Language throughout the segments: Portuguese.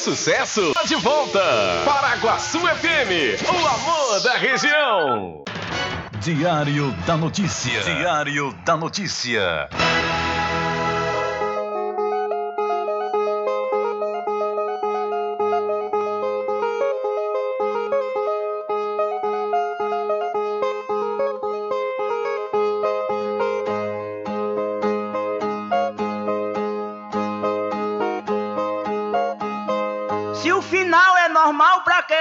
sucesso tá de volta. Paraguaçu FM, o amor da região. Diário da Notícia. Diário da Notícia.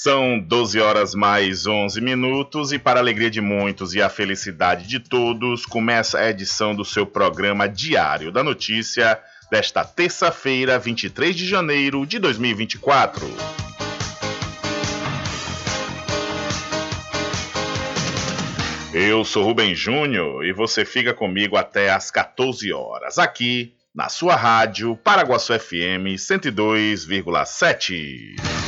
São 12 horas mais 11 minutos e para a alegria de muitos e a felicidade de todos, começa a edição do seu programa Diário da Notícia desta terça-feira, 23 de janeiro de 2024. Eu sou Rubem Júnior e você fica comigo até às 14 horas aqui na sua rádio Paraguaçu FM 102,7.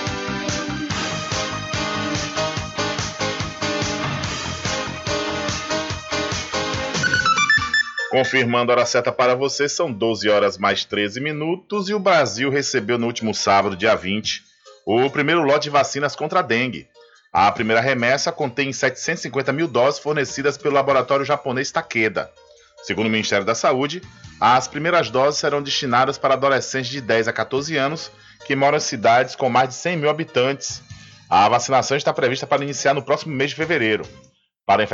Confirmando a hora certa para você, são 12 horas mais 13 minutos e o Brasil recebeu no último sábado, dia 20, o primeiro lote de vacinas contra a dengue. A primeira remessa contém 750 mil doses fornecidas pelo laboratório japonês Takeda. Segundo o Ministério da Saúde, as primeiras doses serão destinadas para adolescentes de 10 a 14 anos que moram em cidades com mais de 100 mil habitantes. A vacinação está prevista para iniciar no próximo mês de fevereiro. Para,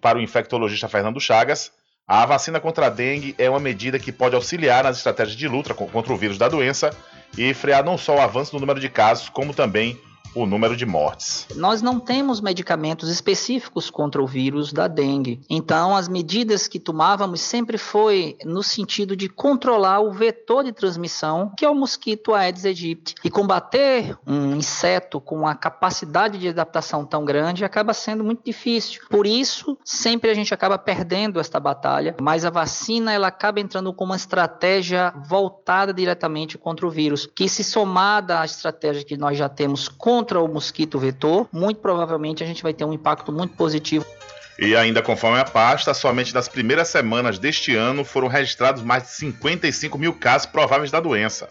para o infectologista Fernando Chagas, a vacina contra a dengue é uma medida que pode auxiliar nas estratégias de luta contra o vírus da doença e frear não só o avanço no número de casos, como também o número de mortes. Nós não temos medicamentos específicos contra o vírus da dengue. Então, as medidas que tomávamos sempre foi no sentido de controlar o vetor de transmissão, que é o mosquito Aedes aegypti. E combater um inseto com uma capacidade de adaptação tão grande acaba sendo muito difícil. Por isso, sempre a gente acaba perdendo esta batalha, mas a vacina ela acaba entrando com uma estratégia voltada diretamente contra o vírus, que se somada à estratégia que nós já temos contra contra o mosquito vetor, muito provavelmente a gente vai ter um impacto muito positivo. E ainda conforme a pasta, somente nas primeiras semanas deste ano foram registrados mais de 55 mil casos prováveis da doença.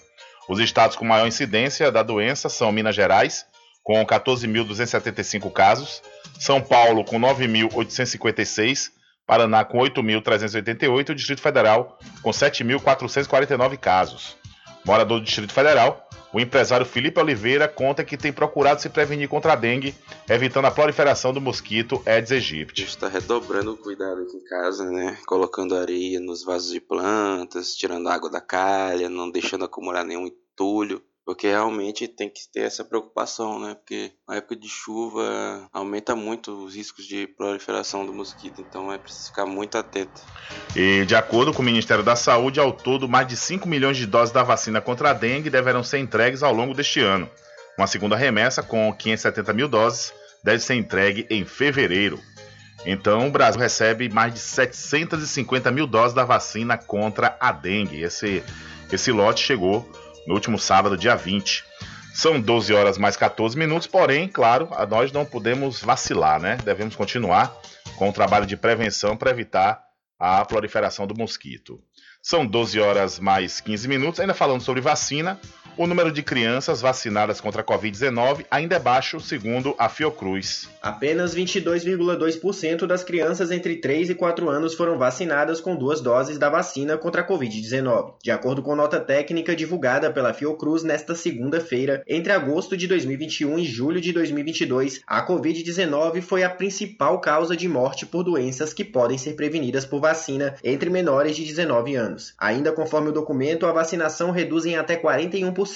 Os estados com maior incidência da doença são Minas Gerais, com 14.275 casos, São Paulo, com 9.856, Paraná, com 8.388 e o Distrito Federal, com 7.449 casos. Morador do Distrito Federal, o empresário Felipe Oliveira conta que tem procurado se prevenir contra a dengue, evitando a proliferação do mosquito Aedes aegypti. Está redobrando o cuidado aqui em casa, né? Colocando areia nos vasos de plantas, tirando água da calha, não deixando acumular nenhum entulho. Porque realmente tem que ter essa preocupação, né? Porque na época de chuva aumenta muito os riscos de proliferação do mosquito, então é preciso ficar muito atento. E de acordo com o Ministério da Saúde, ao todo, mais de 5 milhões de doses da vacina contra a dengue deverão ser entregues ao longo deste ano. Uma segunda remessa, com 570 mil doses, deve ser entregue em fevereiro. Então, o Brasil recebe mais de 750 mil doses da vacina contra a dengue. Esse, esse lote chegou no último sábado, dia 20. São 12 horas mais 14 minutos, porém, claro, nós não podemos vacilar, né? Devemos continuar com o trabalho de prevenção para evitar a proliferação do mosquito. São 12 horas mais 15 minutos. Ainda falando sobre vacina, o número de crianças vacinadas contra a Covid-19 ainda é baixo, segundo a Fiocruz. Apenas 22,2% das crianças entre 3 e 4 anos foram vacinadas com duas doses da vacina contra a Covid-19. De acordo com nota técnica divulgada pela Fiocruz nesta segunda-feira, entre agosto de 2021 e julho de 2022, a Covid-19 foi a principal causa de morte por doenças que podem ser prevenidas por vacina entre menores de 19 anos. Ainda conforme o documento, a vacinação reduz em até 41%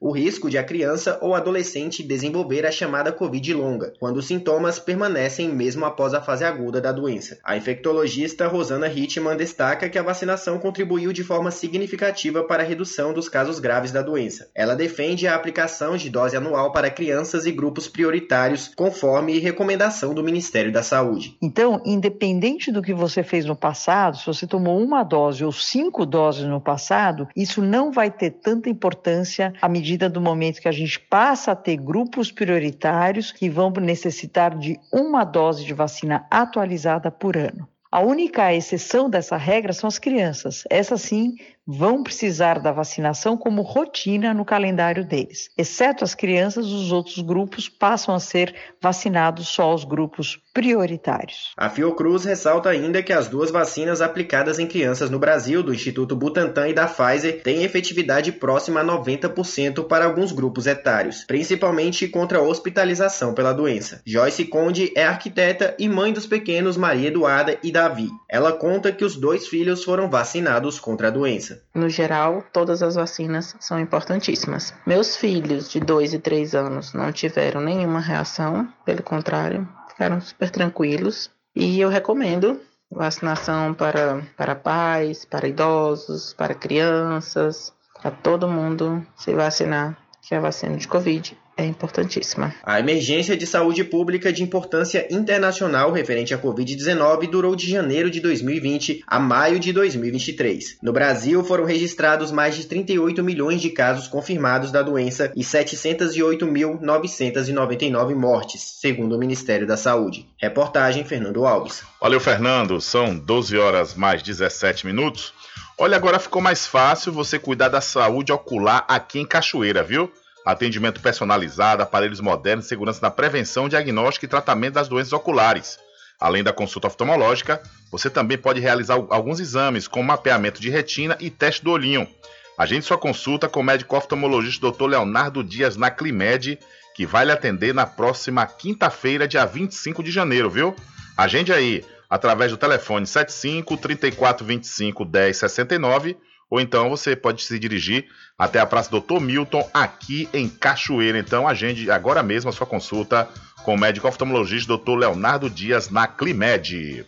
o risco de a criança ou adolescente desenvolver a chamada Covid longa, quando os sintomas permanecem mesmo após a fase aguda da doença. A infectologista Rosana Hitman destaca que a vacinação contribuiu de forma significativa para a redução dos casos graves da doença. Ela defende a aplicação de dose anual para crianças e grupos prioritários, conforme recomendação do Ministério da Saúde. Então, independente do que você fez no passado, se você tomou uma dose ou cinco doses no passado, isso não vai ter tanta importância importância à medida do momento que a gente passa a ter grupos prioritários que vão necessitar de uma dose de vacina atualizada por ano. A única exceção dessa regra são as crianças. Essas sim vão precisar da vacinação como rotina no calendário deles. Exceto as crianças, os outros grupos passam a ser vacinados só os grupos prioritários. A Fiocruz ressalta ainda que as duas vacinas aplicadas em crianças no Brasil, do Instituto Butantan e da Pfizer, têm efetividade próxima a 90% para alguns grupos etários, principalmente contra a hospitalização pela doença. Joyce Conde é arquiteta e mãe dos pequenos Maria Eduarda e Davi. Ela conta que os dois filhos foram vacinados contra a doença. No geral, todas as vacinas são importantíssimas. Meus filhos de 2 e 3 anos não tiveram nenhuma reação, pelo contrário, ficaram super tranquilos. E eu recomendo vacinação para, para pais, para idosos, para crianças, para todo mundo se vacinar, que é a vacina de Covid é importantíssima. A emergência de saúde pública de importância internacional referente à Covid-19 durou de janeiro de 2020 a maio de 2023. No Brasil, foram registrados mais de 38 milhões de casos confirmados da doença e 708.999 mortes, segundo o Ministério da Saúde. Reportagem Fernando Alves. Valeu, Fernando. São 12 horas mais 17 minutos. Olha, agora ficou mais fácil você cuidar da saúde ocular aqui em Cachoeira, viu? Atendimento personalizado, aparelhos modernos, segurança na prevenção, diagnóstico e tratamento das doenças oculares. Além da consulta oftalmológica, você também pode realizar alguns exames, como mapeamento de retina e teste do olhinho. Agende sua consulta com o médico oftalmologista Dr. Leonardo Dias na Climed, que vai lhe atender na próxima quinta-feira, dia 25 de janeiro, viu? Agende aí, através do telefone 75 34 25 10 69 ou então você pode se dirigir até a Praça Doutor Milton, aqui em Cachoeira. Então agende agora mesmo a sua consulta com o médico oftalmologista Dr. Leonardo Dias na Climed.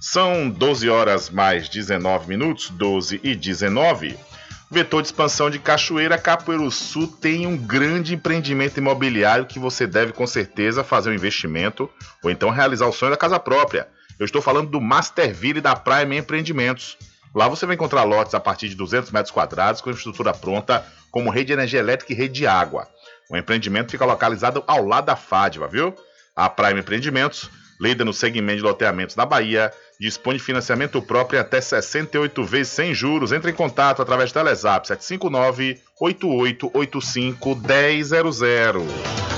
São 12 horas mais 19 minutos, 12 e 19. Vetor de expansão de Cachoeira, Capoeiro Sul tem um grande empreendimento imobiliário que você deve com certeza fazer um investimento ou então realizar o sonho da casa própria. Eu estou falando do Masterville da Prime Empreendimentos. Lá você vai encontrar lotes a partir de 200 metros quadrados com infraestrutura pronta, como rede de energia elétrica e rede de água. O empreendimento fica localizado ao lado da Fadva, viu? A Prime Empreendimentos, líder no segmento de loteamentos na Bahia, dispõe de financiamento próprio até 68 vezes sem juros. Entre em contato através do Telezap 759 8885 1000.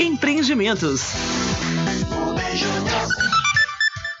Empreendimentos.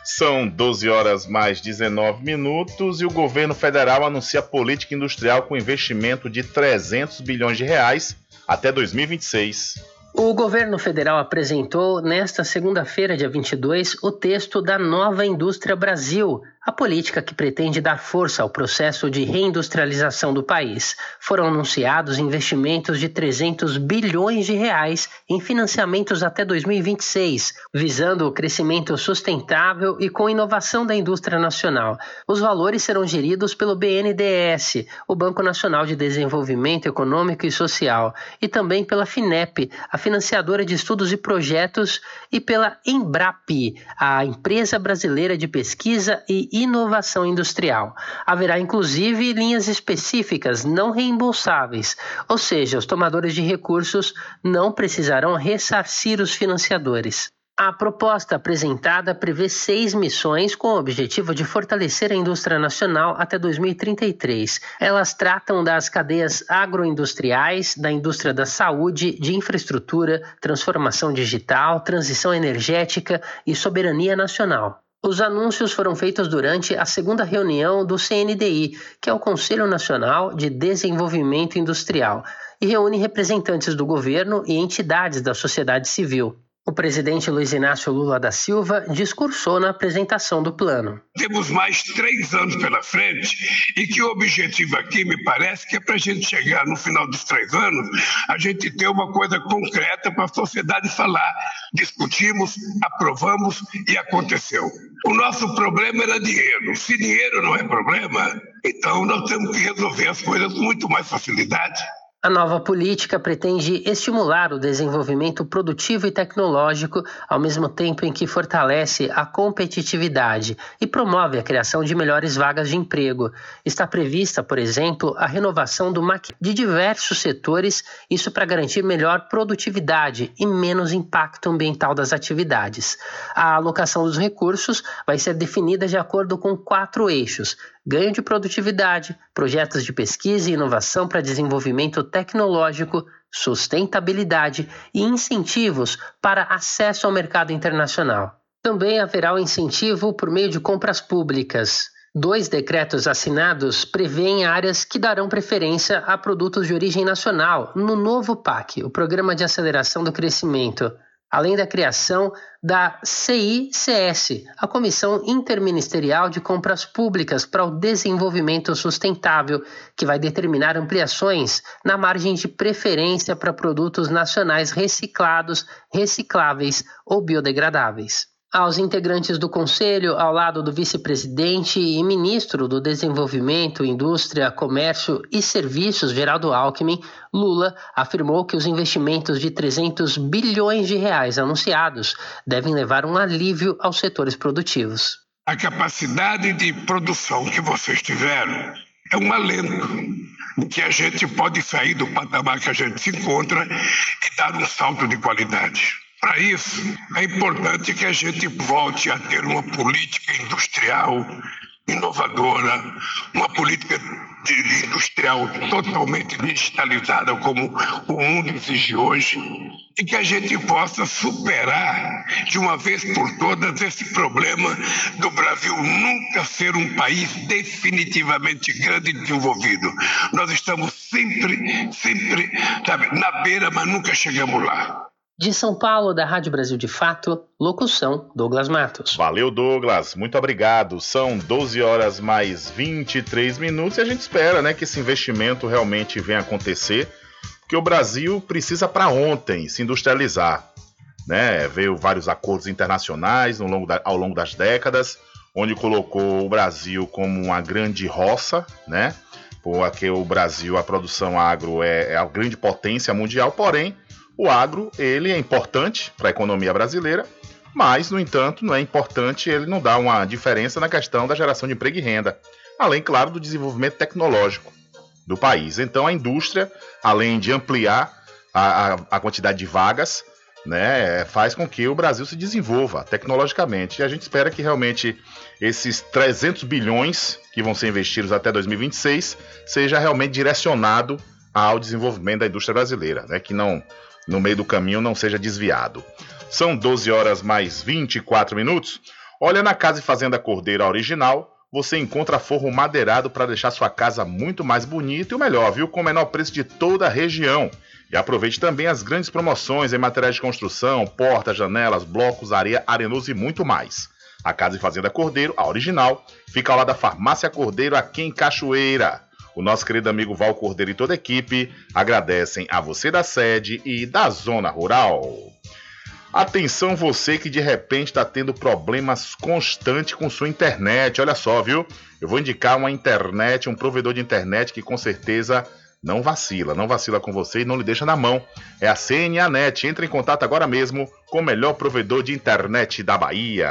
São 12 horas mais 19 minutos e o governo federal anuncia política industrial com investimento de 300 bilhões de reais até 2026. O governo federal apresentou nesta segunda-feira, dia 22, o texto da Nova Indústria Brasil, a política que pretende dar força ao processo de reindustrialização do país. Foram anunciados investimentos de 300 bilhões de reais em financiamentos até 2026, visando o crescimento sustentável e com inovação da indústria nacional. Os valores serão geridos pelo BNDES, o Banco Nacional de Desenvolvimento Econômico e Social, e também pela FINEP, a financiadora de estudos e projetos, e pela Embrap, a empresa brasileira de pesquisa e inovação industrial. Haverá inclusive linhas específicas não reembolsáveis, ou seja, os tomadores de recursos não precisarão ressarcir os financiadores. A proposta apresentada prevê seis missões com o objetivo de fortalecer a indústria nacional até 2033. Elas tratam das cadeias agroindustriais, da indústria da saúde, de infraestrutura, transformação digital, transição energética e soberania nacional. Os anúncios foram feitos durante a segunda reunião do CNDI, que é o Conselho Nacional de Desenvolvimento Industrial, e reúne representantes do governo e entidades da sociedade civil. O presidente Luiz Inácio Lula da Silva discursou na apresentação do plano. Temos mais três anos pela frente e que o objetivo aqui, me parece, que é para a gente chegar no final dos três anos, a gente ter uma coisa concreta para a sociedade falar. Discutimos, aprovamos e aconteceu. O nosso problema era dinheiro. Se dinheiro não é problema, então nós temos que resolver as coisas com muito mais facilidade. A nova política pretende estimular o desenvolvimento produtivo e tecnológico, ao mesmo tempo em que fortalece a competitividade e promove a criação de melhores vagas de emprego. Está prevista, por exemplo, a renovação do de diversos setores, isso para garantir melhor produtividade e menos impacto ambiental das atividades. A alocação dos recursos vai ser definida de acordo com quatro eixos: ganho de produtividade, projetos de pesquisa e inovação para desenvolvimento tecnológico, sustentabilidade e incentivos para acesso ao mercado internacional. Também haverá o incentivo por meio de compras públicas. Dois decretos assinados prevêem áreas que darão preferência a produtos de origem nacional no novo PAC, o Programa de Aceleração do Crescimento além da criação da CICS, a Comissão Interministerial de Compras Públicas para o Desenvolvimento Sustentável, que vai determinar ampliações na margem de preferência para produtos nacionais reciclados, recicláveis ou biodegradáveis aos integrantes do Conselho, ao lado do vice-presidente e ministro do Desenvolvimento, Indústria, Comércio e Serviços, Geraldo Alckmin, Lula afirmou que os investimentos de 300 bilhões de reais anunciados devem levar um alívio aos setores produtivos. A capacidade de produção que vocês tiveram é um alento que a gente pode sair do patamar que a gente se encontra e dar um salto de qualidade. Para isso, é importante que a gente volte a ter uma política industrial inovadora, uma política industrial totalmente digitalizada, como o mundo exige hoje, e que a gente possa superar de uma vez por todas esse problema do Brasil nunca ser um país definitivamente grande e desenvolvido. Nós estamos sempre, sempre sabe, na beira, mas nunca chegamos lá. De São Paulo, da Rádio Brasil de Fato, locução Douglas Matos. Valeu, Douglas. Muito obrigado. São 12 horas mais 23 minutos e a gente espera né, que esse investimento realmente venha acontecer, porque o Brasil precisa para ontem se industrializar. Né? Veio vários acordos internacionais ao longo, da, ao longo das décadas, onde colocou o Brasil como uma grande roça, né? Porque o Brasil, a produção agro é, é a grande potência mundial, porém o agro, ele é importante para a economia brasileira, mas, no entanto, não é importante, ele não dá uma diferença na questão da geração de emprego e renda, além, claro, do desenvolvimento tecnológico do país. Então, a indústria, além de ampliar a, a, a quantidade de vagas, né, faz com que o Brasil se desenvolva tecnologicamente. E a gente espera que realmente esses 300 bilhões que vão ser investidos até 2026 seja realmente direcionado ao desenvolvimento da indústria brasileira, né, que não no meio do caminho não seja desviado. São 12 horas mais 24 minutos. Olha na Casa e Fazenda Cordeiro original, você encontra forro madeirado para deixar sua casa muito mais bonita e o melhor, viu? Com o menor preço de toda a região. E aproveite também as grandes promoções em materiais de construção, portas, janelas, blocos, areia, arenoso e muito mais. A Casa e Fazenda Cordeiro, a original, fica ao lado da Farmácia Cordeiro, aqui em Cachoeira. O nosso querido amigo Val Cordeiro e toda a equipe agradecem a você da sede e da zona rural. Atenção você que de repente está tendo problemas constantes com sua internet. Olha só, viu? Eu vou indicar uma internet, um provedor de internet que com certeza não vacila, não vacila com você e não lhe deixa na mão. É a CNA Net. Entre em contato agora mesmo com o melhor provedor de internet da Bahia.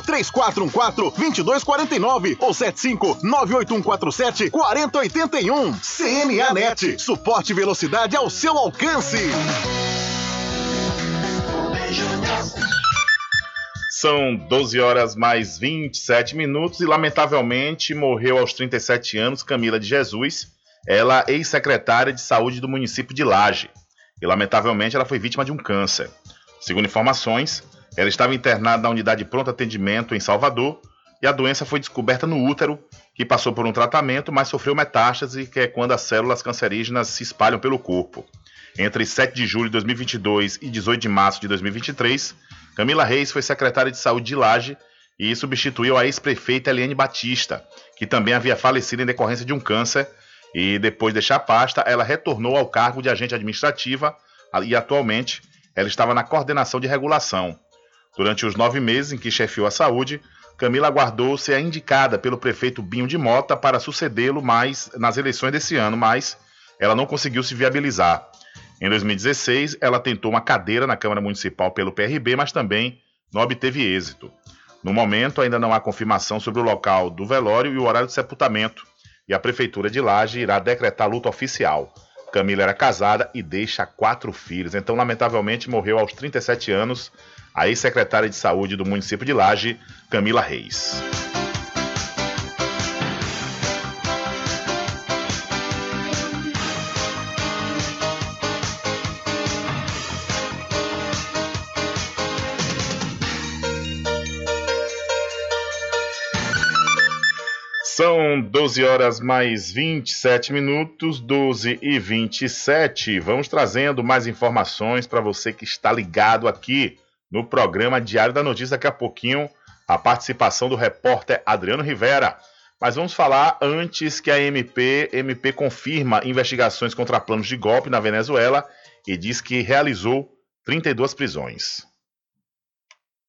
75 3414 2249 ou 75 98147 4081. CNA Net, suporte e velocidade ao seu alcance. São 12 horas mais 27 minutos e, lamentavelmente, morreu aos 37 anos Camila de Jesus, ela ex-secretária de saúde do município de Laje. E, lamentavelmente, ela foi vítima de um câncer. Segundo informações, ela estava internada na unidade de pronto atendimento em Salvador e a doença foi descoberta no útero, que passou por um tratamento, mas sofreu metástase, que é quando as células cancerígenas se espalham pelo corpo. Entre 7 de julho de 2022 e 18 de março de 2023, Camila Reis foi secretária de saúde de Laje e substituiu a ex-prefeita Eliane Batista, que também havia falecido em decorrência de um câncer, e depois de deixar a pasta, ela retornou ao cargo de agente administrativa e atualmente ela estava na coordenação de regulação. Durante os nove meses em que chefiou a saúde, Camila aguardou ser indicada pelo prefeito Binho de Mota para sucedê-lo mais nas eleições desse ano, mas ela não conseguiu se viabilizar. Em 2016, ela tentou uma cadeira na Câmara Municipal pelo PRB, mas também não obteve êxito. No momento, ainda não há confirmação sobre o local do velório e o horário de sepultamento, e a Prefeitura de Laje irá decretar luta oficial. Camila era casada e deixa quatro filhos, então, lamentavelmente, morreu aos 37 anos a ex-secretária de saúde do município de Laje, Camila Reis. São 12 horas mais 27 minutos, 12 e 27. Vamos trazendo mais informações para você que está ligado aqui no programa Diário da Notícia. Daqui a pouquinho, a participação do repórter Adriano Rivera. Mas vamos falar antes que a MP, MP confirma investigações contra planos de golpe na Venezuela e diz que realizou 32 prisões.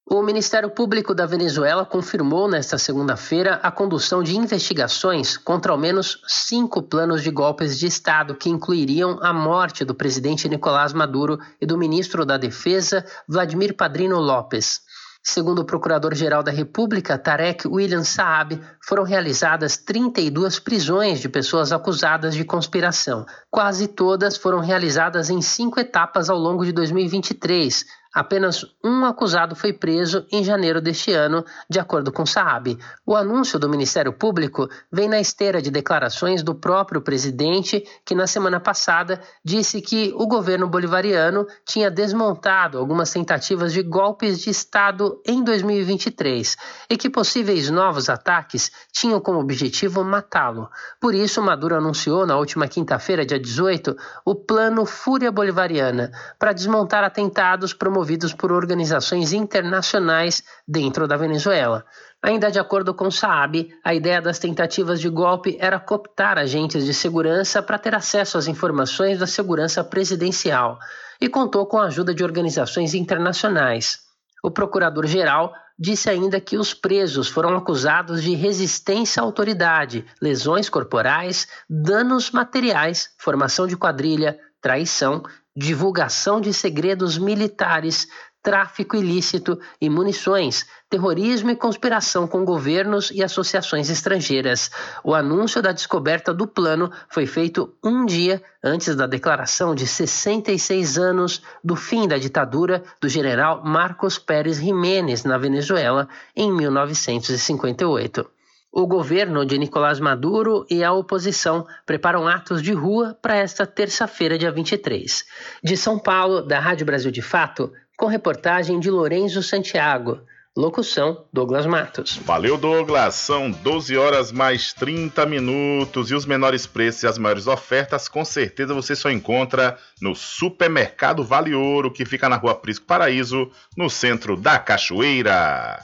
O Ministério Público da Venezuela confirmou nesta segunda-feira a condução de investigações contra ao menos cinco planos de golpes de Estado que incluiriam a morte do presidente Nicolás Maduro e do ministro da Defesa, Vladimir Padrino Lopes. Segundo o Procurador-Geral da República, Tarek William Saab, foram realizadas 32 prisões de pessoas acusadas de conspiração. Quase todas foram realizadas em cinco etapas ao longo de 2023, Apenas um acusado foi preso em janeiro deste ano, de acordo com Saab. O anúncio do Ministério Público vem na esteira de declarações do próprio presidente, que na semana passada disse que o governo bolivariano tinha desmontado algumas tentativas de golpes de Estado em 2023 e que possíveis novos ataques tinham como objetivo matá-lo. Por isso, Maduro anunciou na última quinta-feira, dia 18, o Plano Fúria Bolivariana para desmontar atentados promovidos promovidos por organizações internacionais dentro da Venezuela. Ainda de acordo com Saab, a ideia das tentativas de golpe era cooptar agentes de segurança para ter acesso às informações da segurança presidencial e contou com a ajuda de organizações internacionais. O procurador-geral disse ainda que os presos foram acusados de resistência à autoridade, lesões corporais, danos materiais, formação de quadrilha, traição divulgação de segredos militares, tráfico ilícito e munições, terrorismo e conspiração com governos e associações estrangeiras. O anúncio da descoberta do plano foi feito um dia antes da declaração de 66 anos do fim da ditadura do general Marcos Pérez Jiménez na Venezuela em 1958. O governo de Nicolás Maduro e a oposição preparam atos de rua para esta terça-feira, dia 23. De São Paulo, da Rádio Brasil de Fato, com reportagem de Lorenzo Santiago. Locução: Douglas Matos. Valeu, Douglas. São 12 horas mais 30 minutos e os menores preços e as maiores ofertas, com certeza você só encontra no Supermercado Vale Ouro, que fica na Rua Prisco Paraíso, no centro da Cachoeira.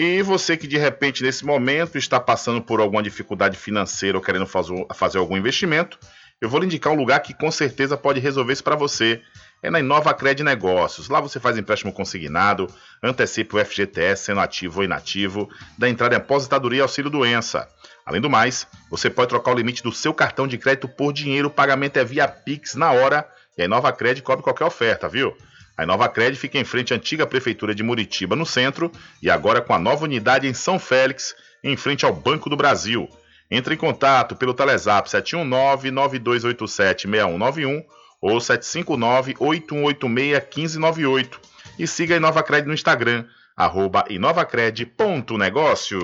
E você que de repente nesse momento está passando por alguma dificuldade financeira ou querendo fazer algum investimento, eu vou lhe indicar um lugar que com certeza pode resolver isso para você. É na Inova Cred Negócios. Lá você faz empréstimo consignado, antecipa o FGTS sendo ativo ou inativo, dá entrada em aposentadoria e auxílio doença. Além do mais, você pode trocar o limite do seu cartão de crédito por dinheiro, o pagamento é via Pix na hora e a Inova Cred cobre qualquer oferta, viu? A Nova Cred fica em frente à antiga prefeitura de Muritiba, no centro, e agora com a nova unidade em São Félix, em frente ao Banco do Brasil. Entre em contato pelo Telezap 719-9287-6191 ou 759-8186-1598 e siga a Nova Cred no Instagram, arroba inovacred.negócio.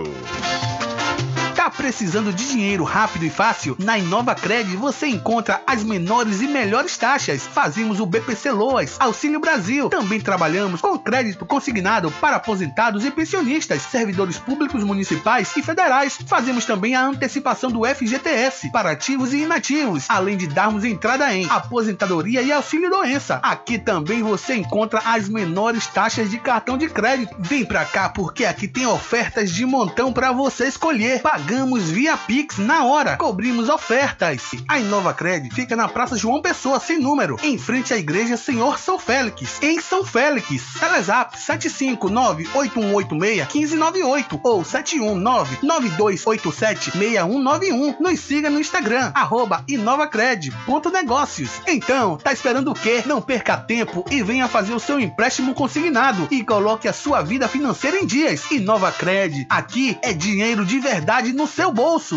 Tá precisando de dinheiro rápido e fácil? Na Inova Cred você encontra as menores e melhores taxas. Fazemos o BPC Loas, Auxílio Brasil. Também trabalhamos com crédito consignado para aposentados e pensionistas, servidores públicos municipais e federais. Fazemos também a antecipação do FGTS para ativos e inativos, além de darmos entrada em aposentadoria e auxílio doença. Aqui também você encontra as menores taxas de cartão de crédito. Vem pra cá porque aqui tem ofertas de montão para você escolher. Pagando pagamos via Pix na hora. Cobrimos ofertas. A Inova Cred fica na Praça João Pessoa, sem número, em frente à Igreja Senhor São Félix, em São Félix. Telezap 759-8186-1598 ou 719-9287-6191. Nos siga no Instagram, arroba inovacred.negócios. Então, tá esperando o quê? Não perca tempo e venha fazer o seu empréstimo consignado e coloque a sua vida financeira em dias. Inova Cred, aqui é dinheiro de verdade no seu bolso.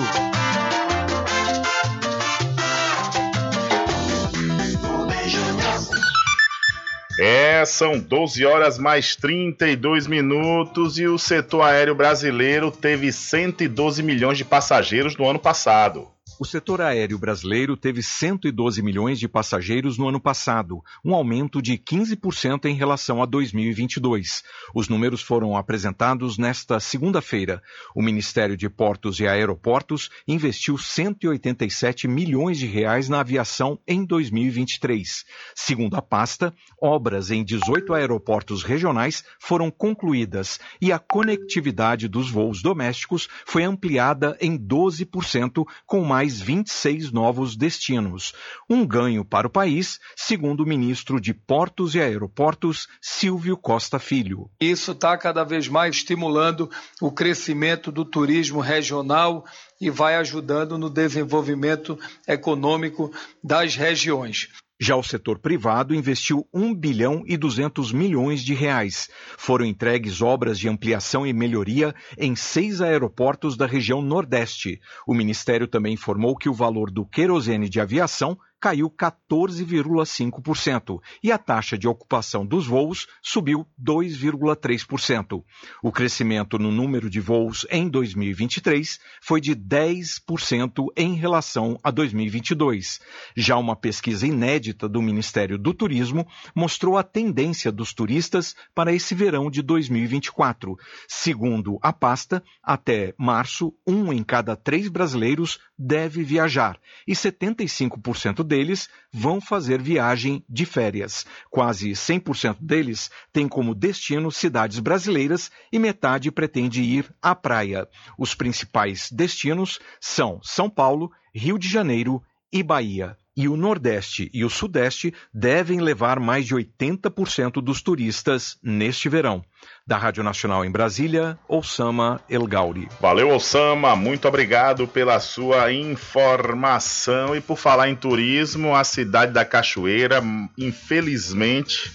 É, são 12 horas mais 32 minutos e o setor aéreo brasileiro teve 112 milhões de passageiros no ano passado. O setor aéreo brasileiro teve 112 milhões de passageiros no ano passado, um aumento de 15% em relação a 2022. Os números foram apresentados nesta segunda-feira. O Ministério de Portos e Aeroportos investiu 187 milhões de reais na aviação em 2023. Segundo a pasta, obras em 18 aeroportos regionais foram concluídas e a conectividade dos voos domésticos foi ampliada em 12%, com mais mais 26 novos destinos, um ganho para o país, segundo o ministro de Portos e Aeroportos, Silvio Costa Filho. Isso está cada vez mais estimulando o crescimento do turismo regional e vai ajudando no desenvolvimento econômico das regiões. Já o setor privado investiu 1 bilhão e 200 milhões de reais. Foram entregues obras de ampliação e melhoria em seis aeroportos da região Nordeste. O Ministério também informou que o valor do querosene de aviação caiu 14,5% e a taxa de ocupação dos voos subiu 2,3%. O crescimento no número de voos em 2023 foi de 10% em relação a 2022. Já uma pesquisa inédita do Ministério do Turismo mostrou a tendência dos turistas para esse verão de 2024. Segundo a pasta, até março, um em cada três brasileiros deve viajar e 75% deles vão fazer viagem de férias. Quase 100% deles têm como destino cidades brasileiras e metade pretende ir à praia. Os principais destinos são São Paulo, Rio de Janeiro e Bahia e o Nordeste e o Sudeste devem levar mais de 80% dos turistas neste verão. Da Rádio Nacional em Brasília, Osama El Gauri. Valeu, Osama, muito obrigado pela sua informação. E por falar em turismo, a cidade da Cachoeira, infelizmente,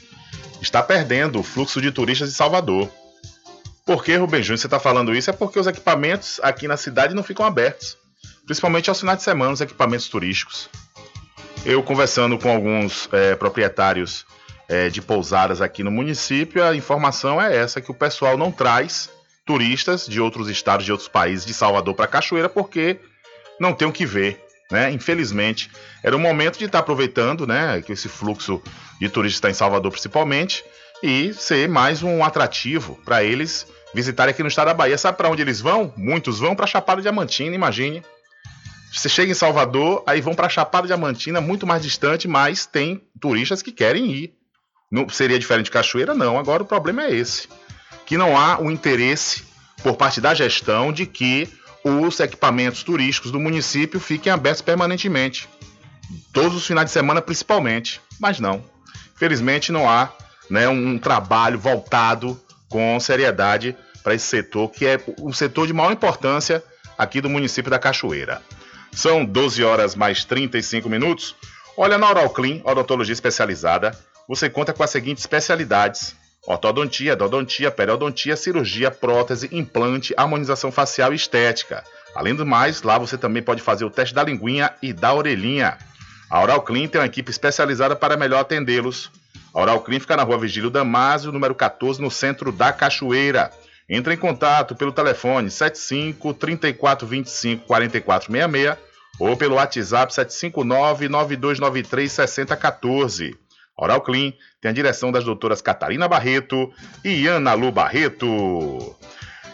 está perdendo o fluxo de turistas de Salvador. Por que, Rubem Júnior, você está falando isso? É porque os equipamentos aqui na cidade não ficam abertos. Principalmente aos finais de semana, os equipamentos turísticos. Eu conversando com alguns é, proprietários é, de pousadas aqui no município, a informação é essa: que o pessoal não traz turistas de outros estados, de outros países, de Salvador para Cachoeira, porque não tem o que ver. Né? Infelizmente, era o momento de estar aproveitando né, que esse fluxo de turistas está em Salvador principalmente e ser mais um atrativo para eles visitarem aqui no estado da Bahia. Sabe para onde eles vão? Muitos vão para Chapada Diamantina, imagine. Você chega em Salvador, aí vão para Chapada Diamantina, muito mais distante, mas tem turistas que querem ir. Não seria diferente de Cachoeira, não. Agora o problema é esse, que não há o interesse por parte da gestão de que os equipamentos turísticos do município fiquem abertos permanentemente, todos os finais de semana principalmente. Mas não, felizmente não há né, um trabalho voltado com seriedade para esse setor, que é um setor de maior importância aqui do município da Cachoeira. São 12 horas mais 35 minutos. Olha, na Oral Clean, odontologia especializada, você conta com as seguintes especialidades: ortodontia, endodontia, periodontia, cirurgia, prótese, implante, harmonização facial e estética. Além do mais, lá você também pode fazer o teste da linguinha e da orelhinha. A Oral Clean tem uma equipe especializada para melhor atendê-los. A Oral Clean fica na rua Vigílio Damásio, número 14, no centro da Cachoeira. Entre em contato pelo telefone 75 34 25 44 66 ou pelo WhatsApp 759 9293 6014. Oral Clean tem a direção das doutoras Catarina Barreto e Ana Lu Barreto.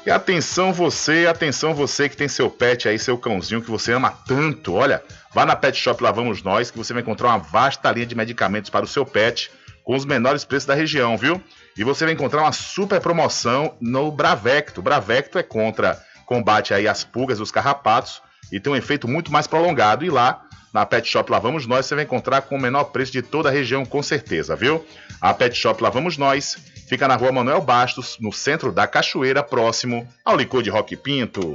E atenção você, atenção você que tem seu pet aí, seu cãozinho que você ama tanto. Olha, vá na Pet Shop Lá Vamos Nós que você vai encontrar uma vasta linha de medicamentos para o seu pet com os menores preços da região, viu? E você vai encontrar uma super promoção no Bravecto. Bravecto é contra combate aí às pulgas, os carrapatos e tem um efeito muito mais prolongado. E lá na Pet Shop Lá Vamos Nós você vai encontrar com o menor preço de toda a região, com certeza, viu? A Pet Shop Lá Vamos Nós fica na rua Manuel Bastos, no centro da Cachoeira, próximo ao licor de Rock Pinto.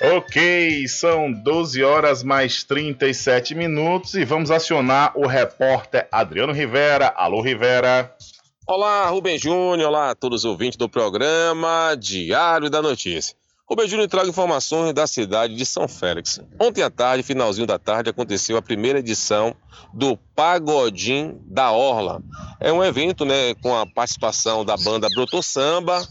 Ok, são 12 horas mais 37 minutos e vamos acionar o repórter Adriano Rivera. Alô, Rivera. Olá, Rubem Júnior. Olá a todos os ouvintes do programa Diário da Notícia. Rubem Júnior traga informações da cidade de São Félix. Ontem à tarde, finalzinho da tarde, aconteceu a primeira edição do Pagodim da Orla. É um evento né, com a participação da banda Brotou Samba,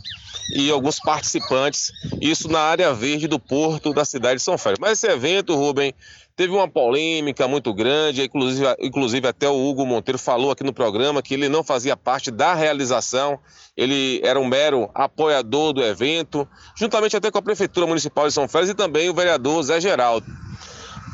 e alguns participantes, isso na área verde do porto da cidade de São Félix. Mas esse evento, Rubem, teve uma polêmica muito grande, inclusive, inclusive até o Hugo Monteiro falou aqui no programa que ele não fazia parte da realização, ele era um mero apoiador do evento, juntamente até com a Prefeitura Municipal de São Félix e também o vereador Zé Geraldo.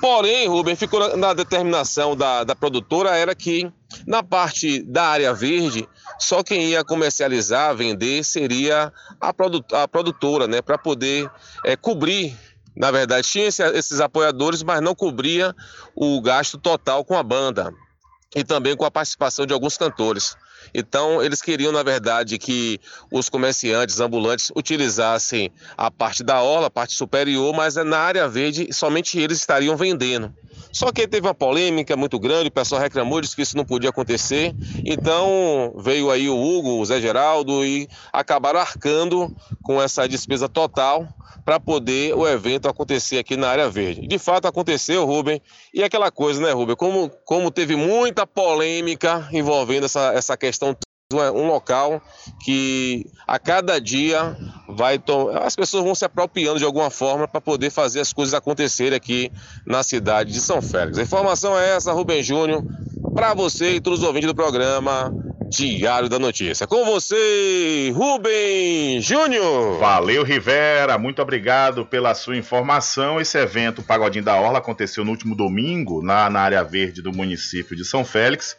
Porém, Rubem, ficou na determinação da, da produtora era que na parte da área verde, só quem ia comercializar, vender, seria a, a produtora, né? Para poder é, cobrir. Na verdade, tinha esse, esses apoiadores, mas não cobria o gasto total com a banda e também com a participação de alguns cantores. Então, eles queriam, na verdade, que os comerciantes ambulantes utilizassem a parte da orla, a parte superior, mas na área verde somente eles estariam vendendo. Só que teve uma polêmica muito grande, o pessoal reclamou, disse que isso não podia acontecer. Então veio aí o Hugo, o Zé Geraldo e acabaram arcando com essa despesa total para poder o evento acontecer aqui na área verde. De fato aconteceu, Rubem, e aquela coisa, né, Rubem? Como, como teve muita polêmica envolvendo essa, essa questão um local que a cada dia vai as pessoas vão se apropriando de alguma forma para poder fazer as coisas acontecerem aqui na cidade de São Félix. A informação é essa, Rubem Júnior, para você e todos os ouvintes do programa Diário da Notícia. Com você, Rubem Júnior. Valeu, Rivera. Muito obrigado pela sua informação. Esse evento Pagodinho da Orla aconteceu no último domingo, na, na área verde do município de São Félix.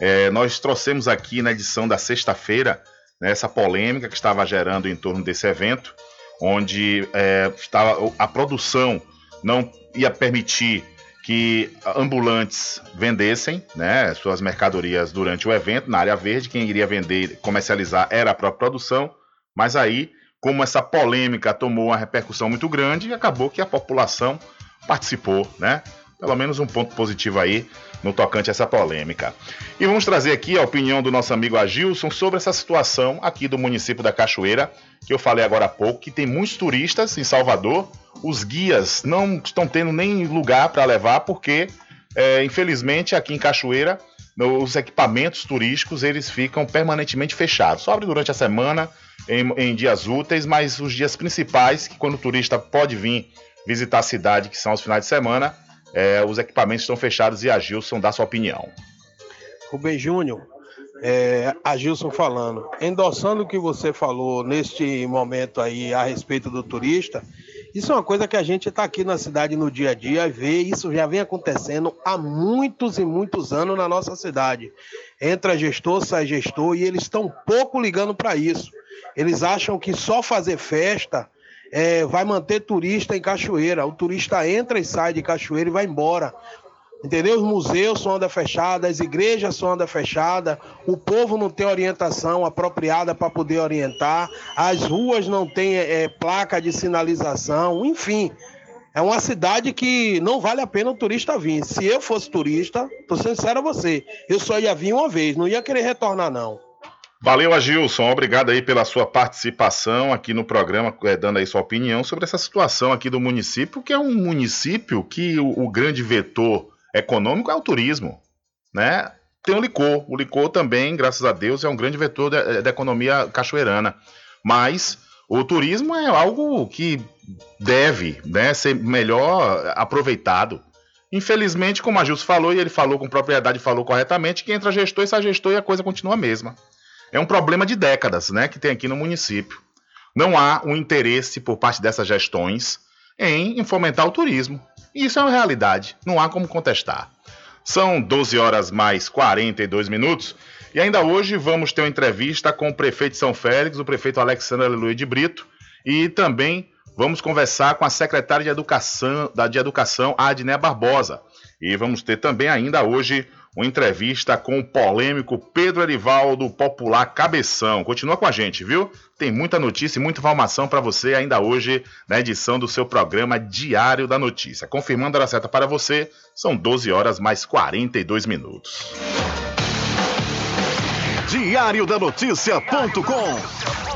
É, nós trouxemos aqui na edição da sexta-feira né, essa polêmica que estava gerando em torno desse evento, onde é, estava, a produção não ia permitir que ambulantes vendessem né, suas mercadorias durante o evento na área verde. Quem iria vender, comercializar era a própria produção. Mas aí, como essa polêmica tomou uma repercussão muito grande, acabou que a população participou, né? Pelo menos um ponto positivo aí no tocante a essa polêmica. E vamos trazer aqui a opinião do nosso amigo Agilson sobre essa situação aqui do município da Cachoeira, que eu falei agora há pouco, que tem muitos turistas em Salvador os guias não estão tendo nem lugar para levar, porque, é, infelizmente, aqui em Cachoeira, os equipamentos turísticos eles ficam permanentemente fechados. Só abre durante a semana, em, em, dias úteis, mas os dias principais, que quando o turista pode vir visitar a cidade, que são os finais de semana, é, os equipamentos estão fechados e a Gilson dá sua opinião. Rubem Júnior, é, a Gilson falando, endossando o que você falou neste momento aí a respeito do turista, isso é uma coisa que a gente está aqui na cidade no dia a dia e vê, isso já vem acontecendo há muitos e muitos anos na nossa cidade. Entra gestor, sai gestor e eles estão pouco ligando para isso. Eles acham que só fazer festa é, vai manter turista em Cachoeira. O turista entra e sai de Cachoeira e vai embora. Entendeu? Os museus são onda fechada, as igrejas são onda fechada, o povo não tem orientação apropriada para poder orientar, as ruas não têm é, placa de sinalização, enfim. É uma cidade que não vale a pena o turista vir. Se eu fosse turista, tô sincero a você, eu só ia vir uma vez, não ia querer retornar, não. Valeu, Agilson. Obrigado aí pela sua participação aqui no programa, é, dando aí sua opinião sobre essa situação aqui do município, que é um município que o, o grande vetor econômico é o turismo, né? Tem o licor. O licor também, graças a Deus, é um grande vetor da economia cachoeirana. Mas o turismo é algo que deve né, ser melhor aproveitado. Infelizmente, como a Gilson falou, e ele falou com propriedade, falou corretamente, que entra gestor e sai gestor e a coisa continua a mesma. É um problema de décadas né, que tem aqui no município. Não há um interesse por parte dessas gestões em, fomentar o turismo. E isso é uma realidade, não há como contestar. São 12 horas mais 42 minutos e ainda hoje vamos ter uma entrevista com o prefeito de São Félix, o prefeito Alexandre Aleluia de Brito, e também vamos conversar com a secretária de Educação, da de Educação, Adné Barbosa. E vamos ter também ainda hoje uma entrevista com o polêmico Pedro Erivaldo Popular Cabeção. Continua com a gente, viu? Tem muita notícia e muita informação para você ainda hoje na edição do seu programa Diário da Notícia. Confirmando a certa para você, são 12 horas mais 42 minutos. Diário da Notícia.com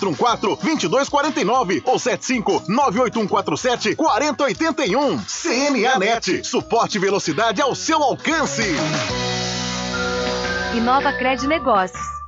3414-2249 ou 75-98147-4081. CNA Net. Suporte e velocidade ao seu alcance. Inova Cred Negócios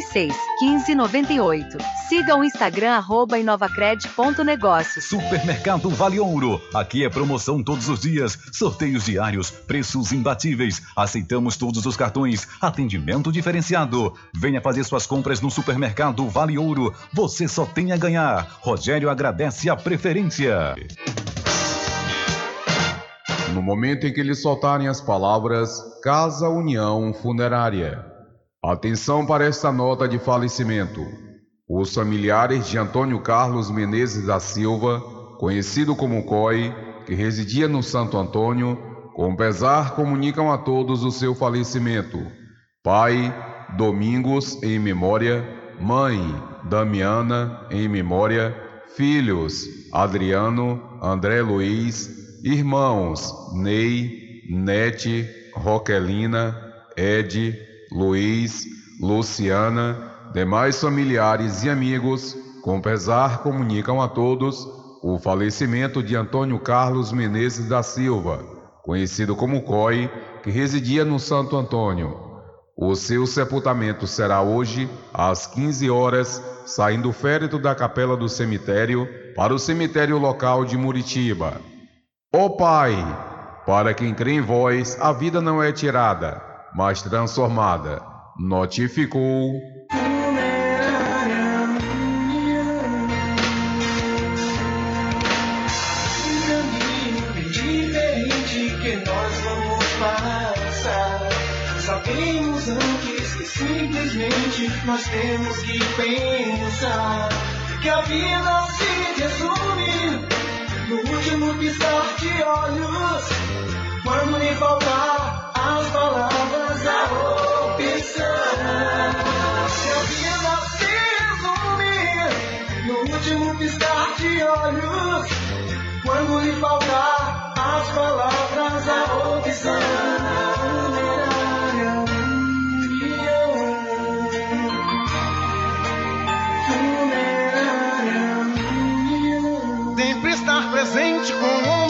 36 15 98. Siga o Instagram arroba inovacred.negócios. Supermercado Vale Ouro. Aqui é promoção todos os dias, sorteios diários, preços imbatíveis. Aceitamos todos os cartões, atendimento diferenciado. Venha fazer suas compras no Supermercado Vale Ouro. Você só tem a ganhar. Rogério agradece a preferência. No momento em que lhe soltarem as palavras Casa União Funerária. Atenção para esta nota de falecimento. Os familiares de Antônio Carlos Menezes da Silva, conhecido como COI, que residia no Santo Antônio, com pesar comunicam a todos o seu falecimento. Pai, Domingos em memória, mãe, Damiana em memória, filhos, Adriano, André Luiz, irmãos, Ney, Nete, Roquelina, Ed, Luiz, Luciana, demais familiares e amigos, com pesar comunicam a todos o falecimento de Antônio Carlos Menezes da Silva, conhecido como COI, que residia no Santo Antônio. O seu sepultamento será hoje, às 15 horas, saindo o féretro da capela do cemitério para o cemitério local de Muritiba. Ó Pai, para quem crê em vós, a vida não é tirada, mas transformada. Notificou. Sabemos antes que simplesmente nós temos que pensar que a vida se resume no último piscar de olhos. Quando lhe faltar as palavras, a opção. A vida se resume no último piscar de olhos. Quando lhe faltar as palavras, a opção. Presente com o.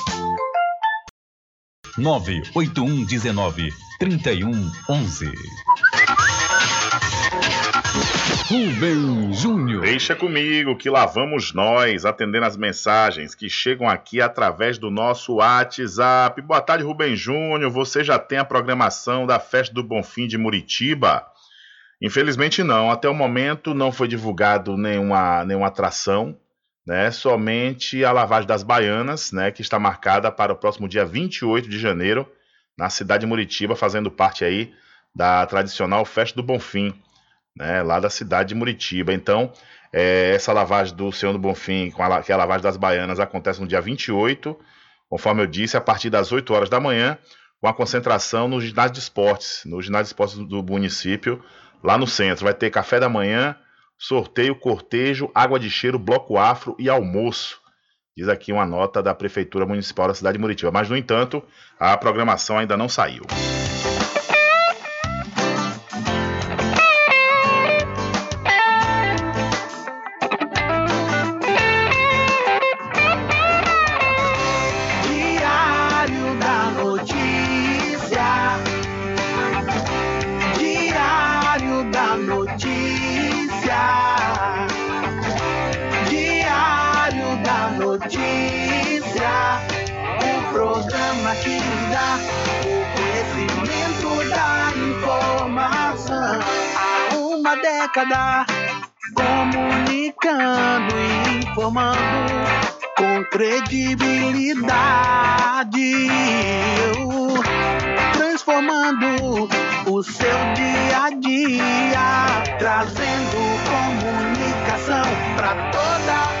98119 3111. Rubem Júnior. Deixa comigo que lá vamos nós atendendo as mensagens que chegam aqui através do nosso WhatsApp. Boa tarde, Rubem Júnior. Você já tem a programação da Festa do Bonfim de Muritiba? Infelizmente não. Até o momento não foi divulgado nenhuma, nenhuma atração. Né, somente a lavagem das baianas, né, que está marcada para o próximo dia 28 de janeiro, na cidade de Muritiba, fazendo parte aí da tradicional Festa do Bonfim né, lá da cidade de Muritiba. Então, é, essa lavagem do Senhor do Bonfim, com a, que é a lavagem das baianas, acontece no dia 28, conforme eu disse, a partir das 8 horas da manhã, com a concentração no ginásio de esportes, no ginásio de esportes do município, lá no centro. Vai ter café da manhã, sorteio, cortejo, água de cheiro, bloco afro e almoço. Diz aqui uma nota da Prefeitura Municipal da cidade de Muritiba. Mas, no entanto, a programação ainda não saiu. Credibilidade, transformando o seu dia a dia, trazendo comunicação para toda a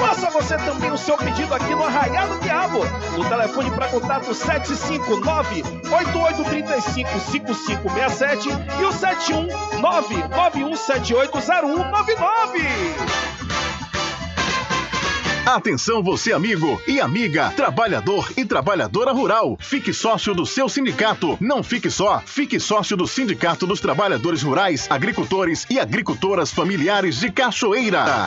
Faça você também o seu pedido aqui no Arraial do Diabo. O telefone para contato 759-8835-5567 e o 719-9178-0199. Atenção você amigo e amiga, trabalhador e trabalhadora rural. Fique sócio do seu sindicato. Não fique só, fique sócio do Sindicato dos Trabalhadores Rurais, Agricultores e Agricultoras Familiares de Cachoeira.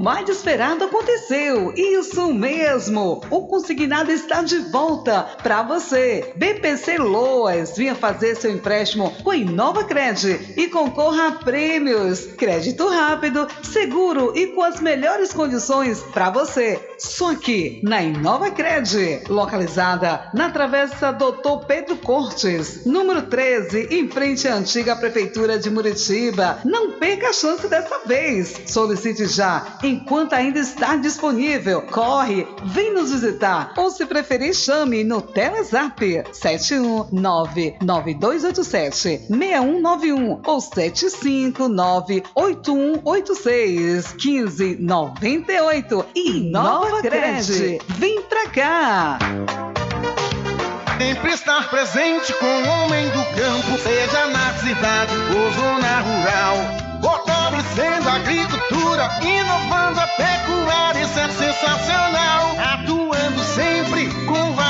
Mais esperado aconteceu. Isso mesmo! O consignado está de volta para você. BPC Loas, venha fazer seu empréstimo com Inova Cred e concorra a prêmios. Crédito rápido, seguro e com as melhores condições para você. Só aqui na Inova Cred, localizada na Travessa Doutor Pedro Cortes, número 13, em frente à antiga Prefeitura de Muritiba. Não perca a chance dessa vez. Solicite já, enquanto ainda está disponível. Corre, vem nos visitar ou se preferir chame no Telezap 71992876191 ou 75981861598 e Nova Cred. Vem pra cá! Sempre estar presente com o homem do campo, seja na cidade ou zona rural. Fortalecendo a agricultura, inovando a pecuária, isso é sensacional. Atuando sempre com com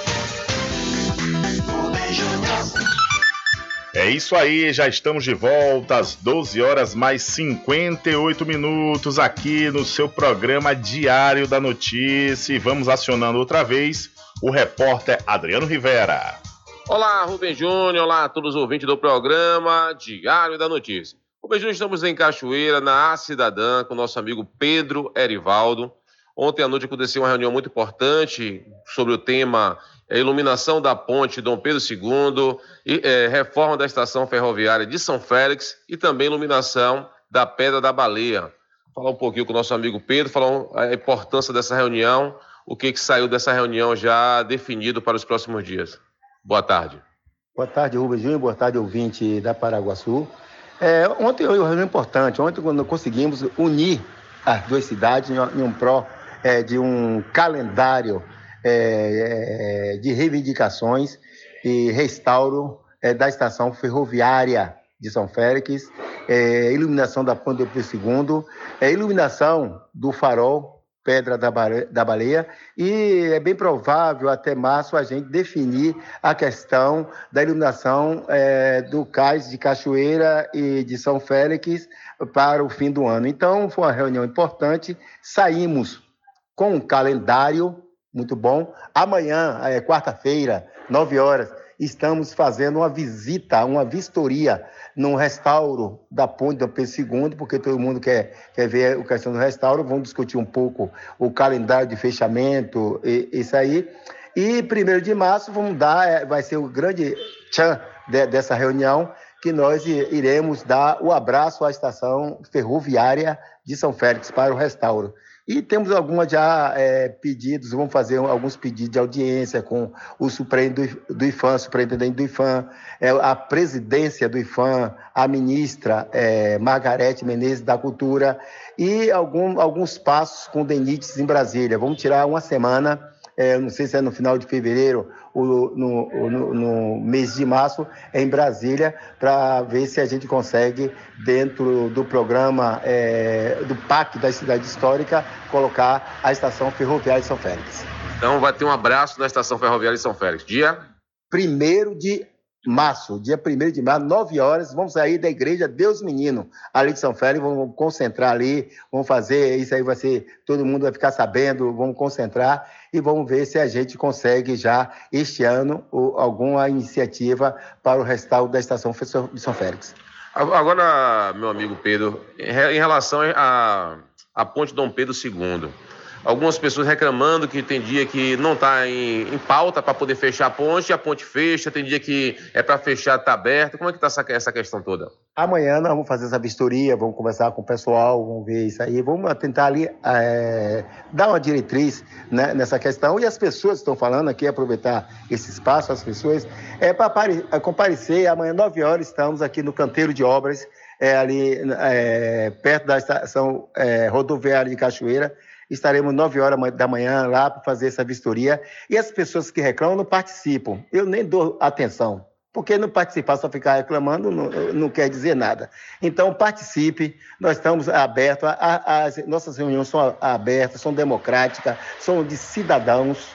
É isso aí, já estamos de volta às 12 horas mais 58 minutos aqui no seu programa Diário da Notícia. E vamos acionando outra vez o repórter Adriano Rivera. Olá, Rubem Júnior, olá a todos os ouvintes do programa Diário da Notícia. Rubem Júnior, estamos em Cachoeira, na A Cidadã, com nosso amigo Pedro Erivaldo. Ontem à noite aconteceu uma reunião muito importante sobre o tema iluminação da ponte Dom Pedro II, e, é, reforma da estação ferroviária de São Félix e também iluminação da Pedra da Baleia. Falar um pouquinho com o nosso amigo Pedro, falar a importância dessa reunião, o que, que saiu dessa reunião já definido para os próximos dias. Boa tarde. Boa tarde, Rubens Júnior. Boa tarde, ouvinte da Paraguaçu. É, ontem foi uma reunião importante. Ontem, quando conseguimos unir as duas cidades em um pró é, de um calendário é, de reivindicações e restauro é, da estação ferroviária de São Félix, é, iluminação da Ponte do II, é, iluminação do farol Pedra da, da Baleia, e é bem provável até março a gente definir a questão da iluminação é, do cais de Cachoeira e de São Félix para o fim do ano. Então, foi uma reunião importante, saímos com um calendário muito bom. Amanhã, é, quarta-feira, nove horas, estamos fazendo uma visita, uma vistoria no restauro da ponte do Pedro porque todo mundo quer, quer ver a questão do restauro. Vamos discutir um pouco o calendário de fechamento, e, isso aí. E primeiro de março vamos dar, é, vai ser o grande tchan de, dessa reunião, que nós iremos dar o abraço à estação ferroviária de São Félix para o restauro. E temos algumas já é, pedidos, vamos fazer alguns pedidos de audiência com o superintendente do, do IFAM, superintendente do IFAM, é, a presidência do IFAM, a ministra é, Margarete Menezes da Cultura e algum, alguns passos com o DENITES em Brasília. Vamos tirar uma semana, é, não sei se é no final de fevereiro ou no, no, no mês de março, em Brasília, para ver se a gente consegue, dentro do programa é, do PAC da Cidade Histórica, colocar a estação ferroviária de São Félix. Então vai ter um abraço na estação ferroviária de São Félix. Dia? Primeiro de março, dia 1 de março, 9 horas, vamos sair da igreja Deus Menino, ali de São Félix, vamos concentrar ali, vamos fazer, isso aí vai ser, todo mundo vai ficar sabendo, vamos concentrar e vamos ver se a gente consegue já este ano alguma iniciativa para o restauro da estação de São Félix. Agora, meu amigo Pedro, em relação à a, a ponte Dom Pedro II, algumas pessoas reclamando que tem dia que não está em, em, pauta para poder fechar a ponte, a ponte fecha, tem dia que é para fechar, está aberto. Como é que está essa, essa questão toda? Amanhã nós vamos fazer essa vistoria, vamos conversar com o pessoal, vamos ver isso aí, vamos tentar ali é, dar uma diretriz né, nessa questão. E as pessoas estão falando aqui, aproveitar esse espaço, as pessoas, é para comparecer. Amanhã, 9 horas, estamos aqui no canteiro de obras, é, ali é, perto da estação é, rodoviária de Cachoeira estaremos 9 horas da manhã lá para fazer essa vistoria. E as pessoas que reclamam não participam. Eu nem dou atenção. Porque não participar, só ficar reclamando, não, não quer dizer nada. Então, participe, nós estamos abertos, as nossas reuniões são abertas, são democráticas, são de cidadãos,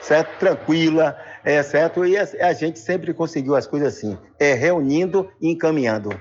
certo? Tranquila, é, certo? E a, a gente sempre conseguiu as coisas assim, é reunindo e encaminhando.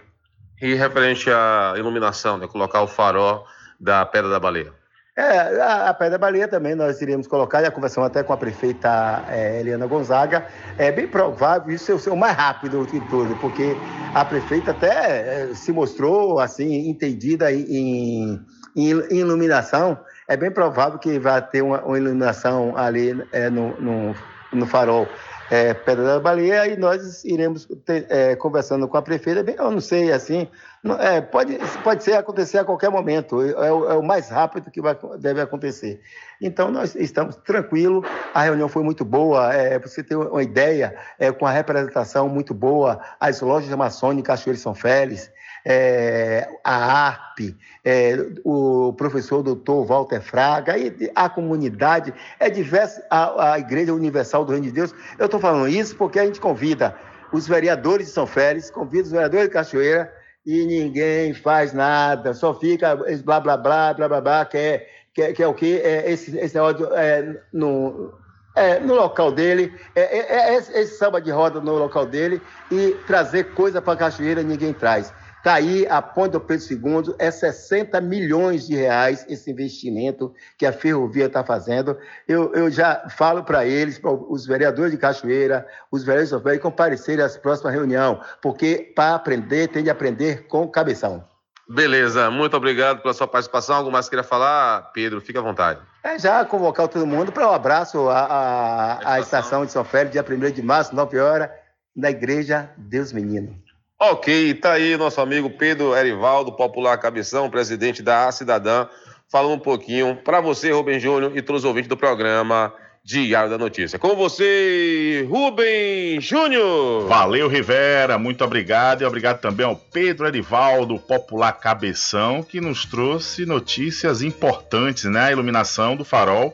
E referente à iluminação, né? Colocar o farol da Pedra da Baleia. É, a, a Pedra Baleia também nós iríamos colocar, já conversamos até com a prefeita é, Eliana Gonzaga. É bem provável isso ser o mais rápido de tudo, porque a prefeita até é, se mostrou assim, entendida em, em, em, iluminação. É bem provável que vai ter uma, uma iluminação ali é, no, no, no farol é, Pedra da Baleia e nós iremos ter, é, conversando com a prefeita. Bem, eu não sei, assim, não, é, pode, pode ser acontecer a qualquer momento, é, o, é o mais rápido que vai, deve acontecer. Então, nós estamos tranquilos, a reunião foi muito boa, é, você ter uma ideia, é, com a representação muito boa, as lojas Amazônia, Cachoeira e São Félix, é, a ARP, é, o professor doutor Walter Fraga, a comunidade, é diversa, a, a Igreja Universal do Reino de Deus. Eu estou falando isso porque a gente convida os vereadores de São Félix, convida os vereadores de Cachoeira, e ninguém faz nada, só fica blá blá blá, blá blá blá, que é, que é, que é o quê? É esse, esse negócio é, no, é, no local dele, é, é, é, esse samba de roda no local dele e trazer coisa para Cachoeira ninguém traz. Está aí a Ponte do Pedro II, é 60 milhões de reais esse investimento que a ferrovia está fazendo. Eu, eu já falo para eles, para os vereadores de Cachoeira, os vereadores de Sofia, comparecerem às próximas reuniões, porque para aprender, tem de aprender com cabeção. Beleza, muito obrigado pela sua participação. Algo mais que queria falar, Pedro? Fique à vontade. É já convocar todo mundo para um abraço à, à, à estação de São Félix, dia 1 de março, 9 horas, na Igreja Deus Menino. Ok, tá aí nosso amigo Pedro Erivaldo, popular cabeção, presidente da Cidadã, falando um pouquinho para você, Rubem Júnior, e todos os ouvintes do programa Diário da Notícia. Com você, Rubem Júnior. Valeu, Rivera, muito obrigado e obrigado também ao Pedro Erivaldo, popular cabeção, que nos trouxe notícias importantes, né? A iluminação do farol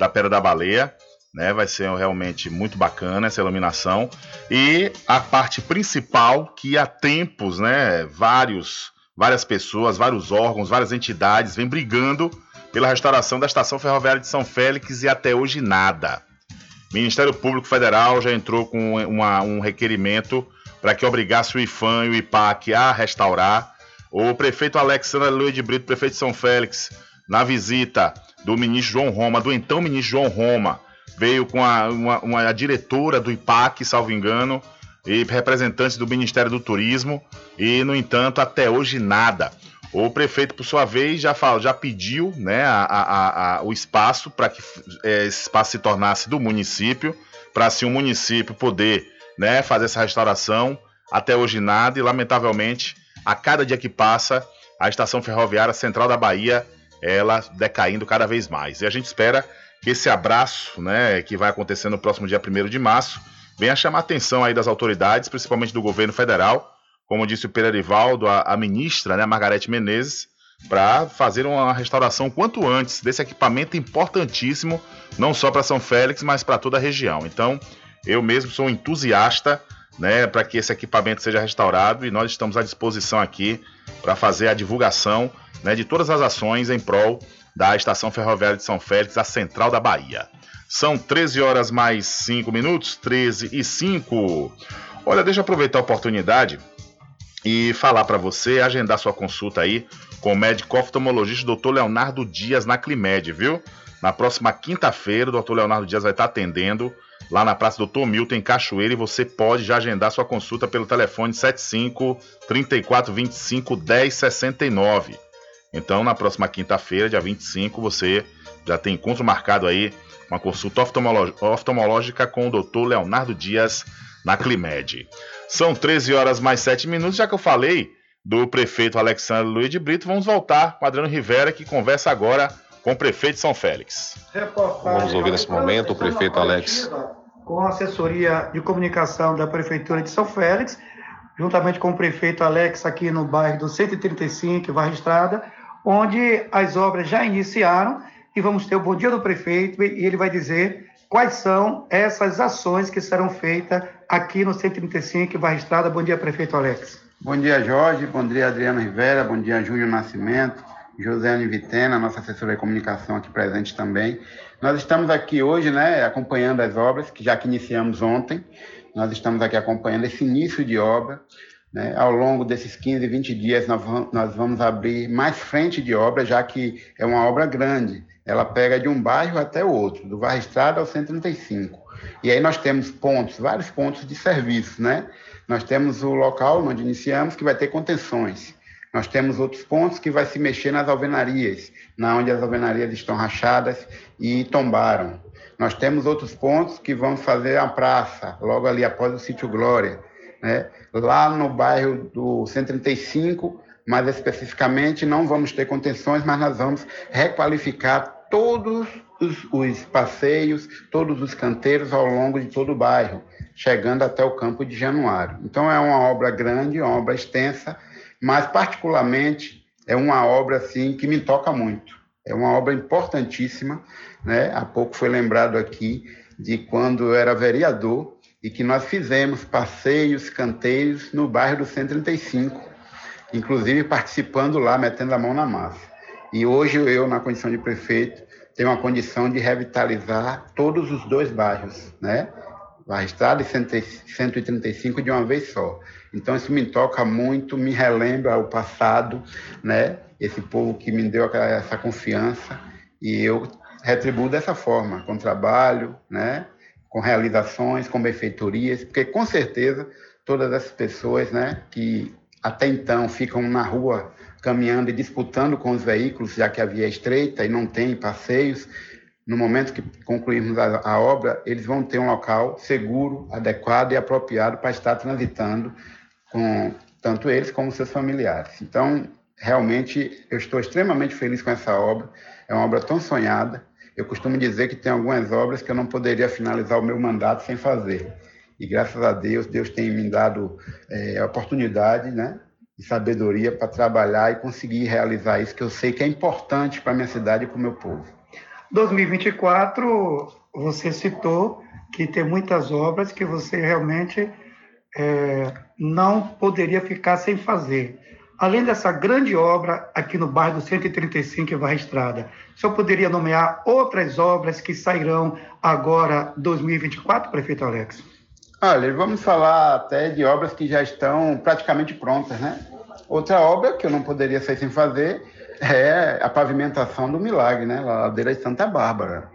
da Pedra da Baleia né? Vai ser realmente muito bacana essa iluminação. E a parte principal, que há tempos, né, vários, várias pessoas, vários órgãos, várias entidades vêm brigando pela restauração da estação ferroviária de São Félix e até hoje nada. O Ministério Público Federal já entrou com uma, um requerimento para que obrigasse o IFAM e o IPAC a restaurar. O prefeito Alexandre Luiz de Brito, prefeito de São Félix, na visita do ministro João Roma, do então ministro João Roma, veio com a, uma, uma diretora do IPAC, salvo engano, e representantes do Ministério do Turismo, e, no entanto, até hoje nada. O prefeito, por sua vez, já, falou, já pediu né, a, a, a, o espaço para que é, esse espaço se tornasse do município, para assim o município poder né, fazer essa restauração. Até hoje nada, e lamentavelmente, a cada dia que passa, a estação ferroviária central da Bahia ela decaindo cada vez mais. E a gente espera que esse abraço, né, que vai acontecer no próximo dia 1 de março, venha chamar a atenção aí das autoridades, principalmente do governo federal, como disse o Pedro Arivaldo, a, a ministra, né, Margarete Menezes, para fazer uma restauração quanto antes desse equipamento importantíssimo, não só para São Félix, mas para toda a região. Então, eu mesmo sou um entusiasta né, para que esse equipamento seja restaurado e nós estamos à disposição aqui para fazer a divulgação né, de todas as ações em prol da Estação Ferroviária de São Félix, a central da Bahia. São 13 horas mais 5 minutos, 13 e 5. Olha, deixa eu aproveitar a oportunidade e falar para você, agendar sua consulta aí com o médico oftalmologista Dr. Leonardo Dias na Climed, viu? Na próxima quinta-feira, o Dr. Leonardo Dias vai estar atendendo lá na Praça Doutor Milton, em Cachoeira, e você pode já agendar sua consulta pelo telefone 75 3425 1069. Então, na próxima quinta-feira, dia 25, você já tem encontro marcado aí, uma consulta oftalmológica com o Dr. Leonardo Dias na Climed. São 13 horas mais 7 minutos, já que eu falei do prefeito Alexandre Luiz de Brito, vamos voltar com Adriano Rivera, que conversa agora com o prefeito de São Félix. Vamos ouvir nesse momento o prefeito Alex com a assessoria de comunicação da Prefeitura de São Félix, juntamente com o prefeito Alex, aqui no bairro do 135, Varra Estrada, onde as obras já iniciaram e vamos ter o bom dia do prefeito e ele vai dizer quais são essas ações que serão feitas aqui no 135, Varra Estrada. Bom dia, prefeito Alex. Bom dia, Jorge. Bom dia, Adriano Rivera. Bom dia, Júnior Nascimento. José Vitena, nossa assessora de comunicação aqui presente também. Nós estamos aqui hoje, né, acompanhando as obras, que já que iniciamos ontem, nós estamos aqui acompanhando esse início de obra. Né? Ao longo desses 15, 20 dias, nós vamos abrir mais frente de obra, já que é uma obra grande. Ela pega de um bairro até o outro, do Varra Estrada ao 135. E aí nós temos pontos, vários pontos de serviço, né? Nós temos o local onde iniciamos, que vai ter contenções. Nós temos outros pontos que vai se mexer nas alvenarias, na onde as alvenarias estão rachadas e tombaram. Nós temos outros pontos que vamos fazer a praça, logo ali após o sítio Glória, né? Lá no bairro do 135, mais especificamente, não vamos ter contenções, mas nós vamos requalificar todos os, os passeios, todos os canteiros ao longo de todo o bairro, chegando até o campo de Januário. Então é uma obra grande, uma obra extensa, mas particularmente é uma obra assim que me toca muito. É uma obra importantíssima, né? Há pouco foi lembrado aqui de quando eu era vereador e que nós fizemos passeios, canteiros no bairro do 135, inclusive participando lá, metendo a mão na massa. E hoje eu, na condição de prefeito, tenho a condição de revitalizar todos os dois bairros, né? Barra Estrada e 135 de uma vez só. Então isso me toca muito, me relembra o passado, né? Esse povo que me deu essa confiança e eu retribuo dessa forma, com trabalho, né? Com realizações, com benfeitorias, porque com certeza todas essas pessoas, né? Que até então ficam na rua caminhando e disputando com os veículos, já que a via é estreita e não tem passeios, no momento que concluirmos a, a, obra, eles vão ter um local seguro, adequado e apropriado para estar transitando com tanto eles como seus familiares. Então, realmente, eu estou extremamente feliz com essa obra. É uma obra tão sonhada. Eu costumo dizer que tem algumas obras que eu não poderia finalizar o meu mandato sem fazer. E graças a Deus, Deus tem me dado é, oportunidade, né, e sabedoria para trabalhar e conseguir realizar isso que eu sei que é importante para minha cidade e para o meu povo. 2024, você citou que tem muitas obras que você realmente é, não poderia ficar sem fazer. Além dessa grande obra aqui no bairro do 135 em Varra Estrada, o senhor poderia nomear outras obras que sairão agora 2024, prefeito Alex? Olha, vamos falar até de obras que já estão praticamente prontas, né? Outra obra que eu não poderia sair sem fazer é a pavimentação do Milagre, né? Ladeira de Santa Bárbara.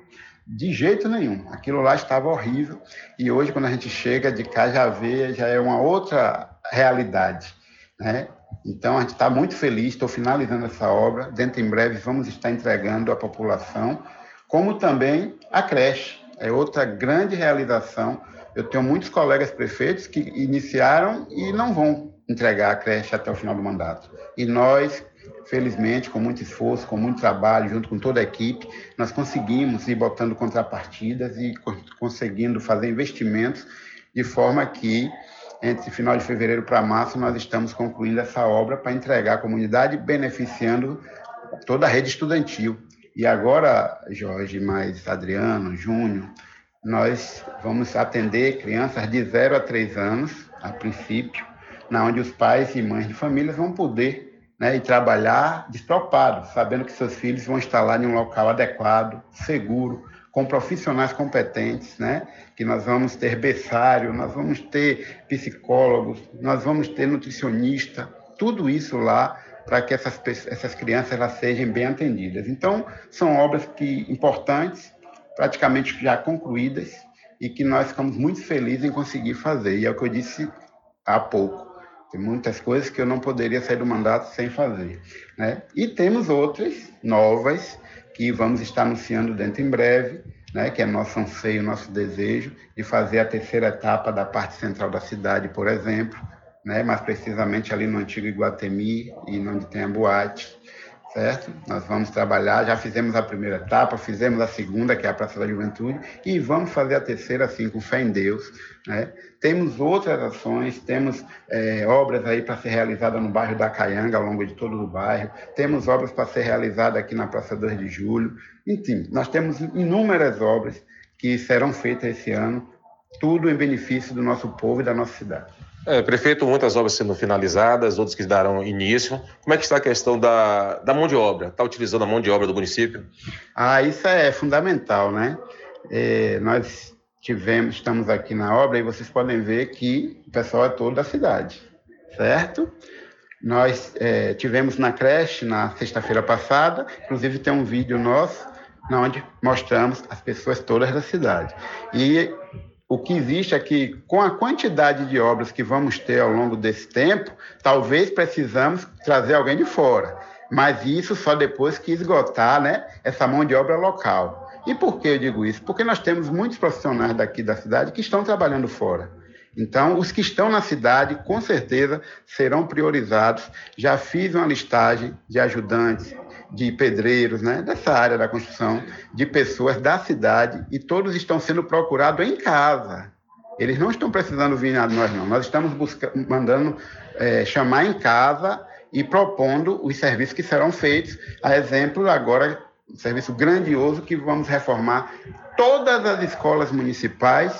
De jeito nenhum. Aquilo lá estava horrível. E hoje, quando a gente chega de cá, já vê, já é uma outra realidade. Né? Então, a gente está muito feliz. Estou finalizando essa obra. Dentro em breve, vamos estar entregando à população, como também a creche. É outra grande realização. Eu tenho muitos colegas prefeitos que iniciaram e não vão entregar a creche até o final do mandato. E nós, felizmente, com muito esforço, com muito trabalho, junto com toda a equipe, nós conseguimos ir botando contrapartidas e conseguindo fazer investimentos de forma que, entre final de fevereiro para março, nós estamos concluindo essa obra para entregar à comunidade, beneficiando toda a rede estudantil. E agora, Jorge, mais Adriano, Júnior, nós vamos atender crianças de 0 a 3 anos, a princípio, na onde os pais e mães de famílias vão poder né, e trabalhar despreocupados, sabendo que seus filhos vão estar lá em um local adequado, seguro, com profissionais competentes, né? Que nós vamos ter berçário, nós vamos ter psicólogos, nós vamos ter nutricionista, tudo isso lá para que essas, essas crianças elas sejam bem atendidas. Então, são obras que importantes, praticamente já concluídas, e que nós ficamos muito felizes em conseguir fazer. E é o que eu disse há pouco. Tem muitas coisas que eu não poderia sair do mandato sem fazer. Né? E temos outras novas que vamos estar anunciando dentro em breve, né, que é nosso anseio, nosso desejo de fazer a terceira etapa da parte central da cidade, por exemplo, né, mais precisamente ali no antigo Iguatemi e onde tem a boate, certo? Nós vamos trabalhar, já fizemos a primeira etapa, fizemos a segunda, que é a Praça da Juventude, e vamos fazer a terceira, assim, com fé em Deus, né? Temos outras ações, temos é, obras aí para ser realizada no bairro da Caianga, ao longo de todo o bairro, temos obras para ser realizadas aqui na Praça 2 de Julho, enfim, nós temos inúmeras obras que serão feitas esse ano, tudo em benefício do nosso povo e da nossa cidade. É, prefeito, muitas obras sendo finalizadas, outras que darão início. Como é que está a questão da, da mão de obra? Está utilizando a mão de obra do município? Ah, isso é fundamental, né? É, nós tivemos, estamos aqui na obra e vocês podem ver que o pessoal é todo da cidade, certo? Nós é, tivemos na creche na sexta-feira passada, inclusive tem um vídeo nosso onde mostramos as pessoas todas da cidade. E o que existe é que, com a quantidade de obras que vamos ter ao longo desse tempo, talvez precisamos trazer alguém de fora. Mas isso só depois que esgotar né, essa mão de obra local. E por que eu digo isso? Porque nós temos muitos profissionais daqui da cidade que estão trabalhando fora. Então, os que estão na cidade, com certeza, serão priorizados. Já fiz uma listagem de ajudantes, de pedreiros, né, dessa área da construção, de pessoas da cidade, e todos estão sendo procurados em casa. Eles não estão precisando vir a nós, não. Nós estamos buscando, mandando é, chamar em casa e propondo os serviços que serão feitos. A exemplo, agora, um serviço grandioso que vamos reformar todas as escolas municipais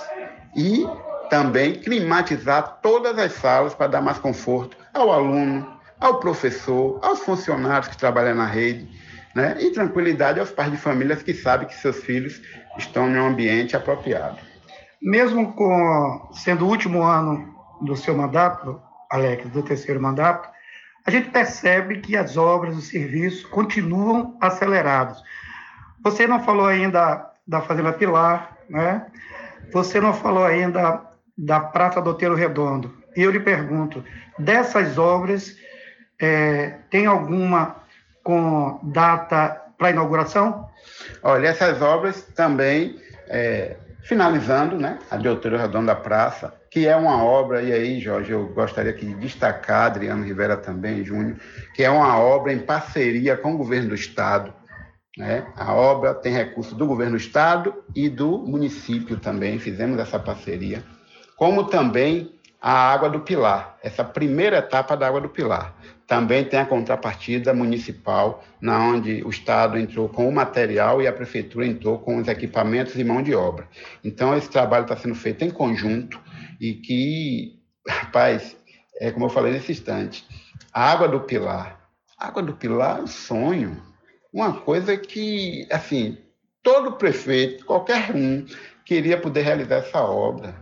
e também climatizar todas as salas para dar mais conforto ao aluno, ao professor, aos funcionários que trabalham na rede, né? e tranquilidade aos pais de famílias que sabem que seus filhos estão em um ambiente apropriado. Mesmo com sendo o último ano do seu mandato, Alex, do terceiro mandato, a gente percebe que as obras, os serviços continuam acelerados. Você não falou ainda da Fazenda Pilar, né? Você não falou ainda da Prata do Outeiro Redondo. E eu lhe pergunto, dessas obras, é, tem alguma com data para inauguração? Olha, essas obras também, é, finalizando, né, a de Outeiro da Praça, que é uma obra, e aí, Jorge, eu gostaria aqui de destacar, Adriano Rivera também, Júnior, que é uma obra em parceria com o governo do Estado. Né? A obra tem recurso do governo do Estado e do município também, fizemos essa parceria, como também a Água do Pilar, essa primeira etapa da Água do Pilar. Também tem a contrapartida municipal, na onde o Estado entrou com o material e a Prefeitura entrou com os equipamentos e mão de obra. Então, esse trabalho está sendo feito em conjunto e que, rapaz, é como eu falei nesse instante, a água do Pilar. A água do Pilar é um sonho. Uma coisa que, assim, todo prefeito, qualquer um, queria poder realizar essa obra.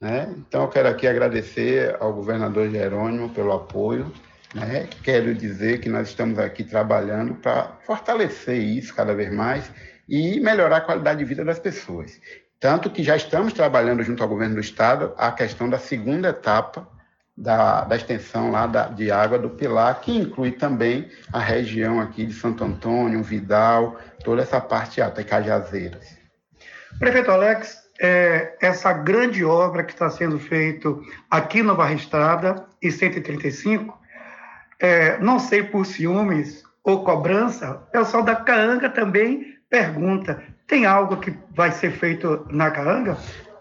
Né? Então, eu quero aqui agradecer ao governador Jerônimo pelo apoio né? Quero dizer que nós estamos aqui trabalhando para fortalecer isso cada vez mais e melhorar a qualidade de vida das pessoas. Tanto que já estamos trabalhando junto ao governo do estado a questão da segunda etapa da, da extensão lá da, de água do Pilar, que inclui também a região aqui de Santo Antônio, Vidal, toda essa parte alta, e Cajazeiras. Prefeito Alex, é, essa grande obra que está sendo feita aqui no Barra Estrada e 135 é, não sei por ciúmes ou cobrança, o pessoal da Caanga também pergunta: tem algo que vai ser feito na Caanga?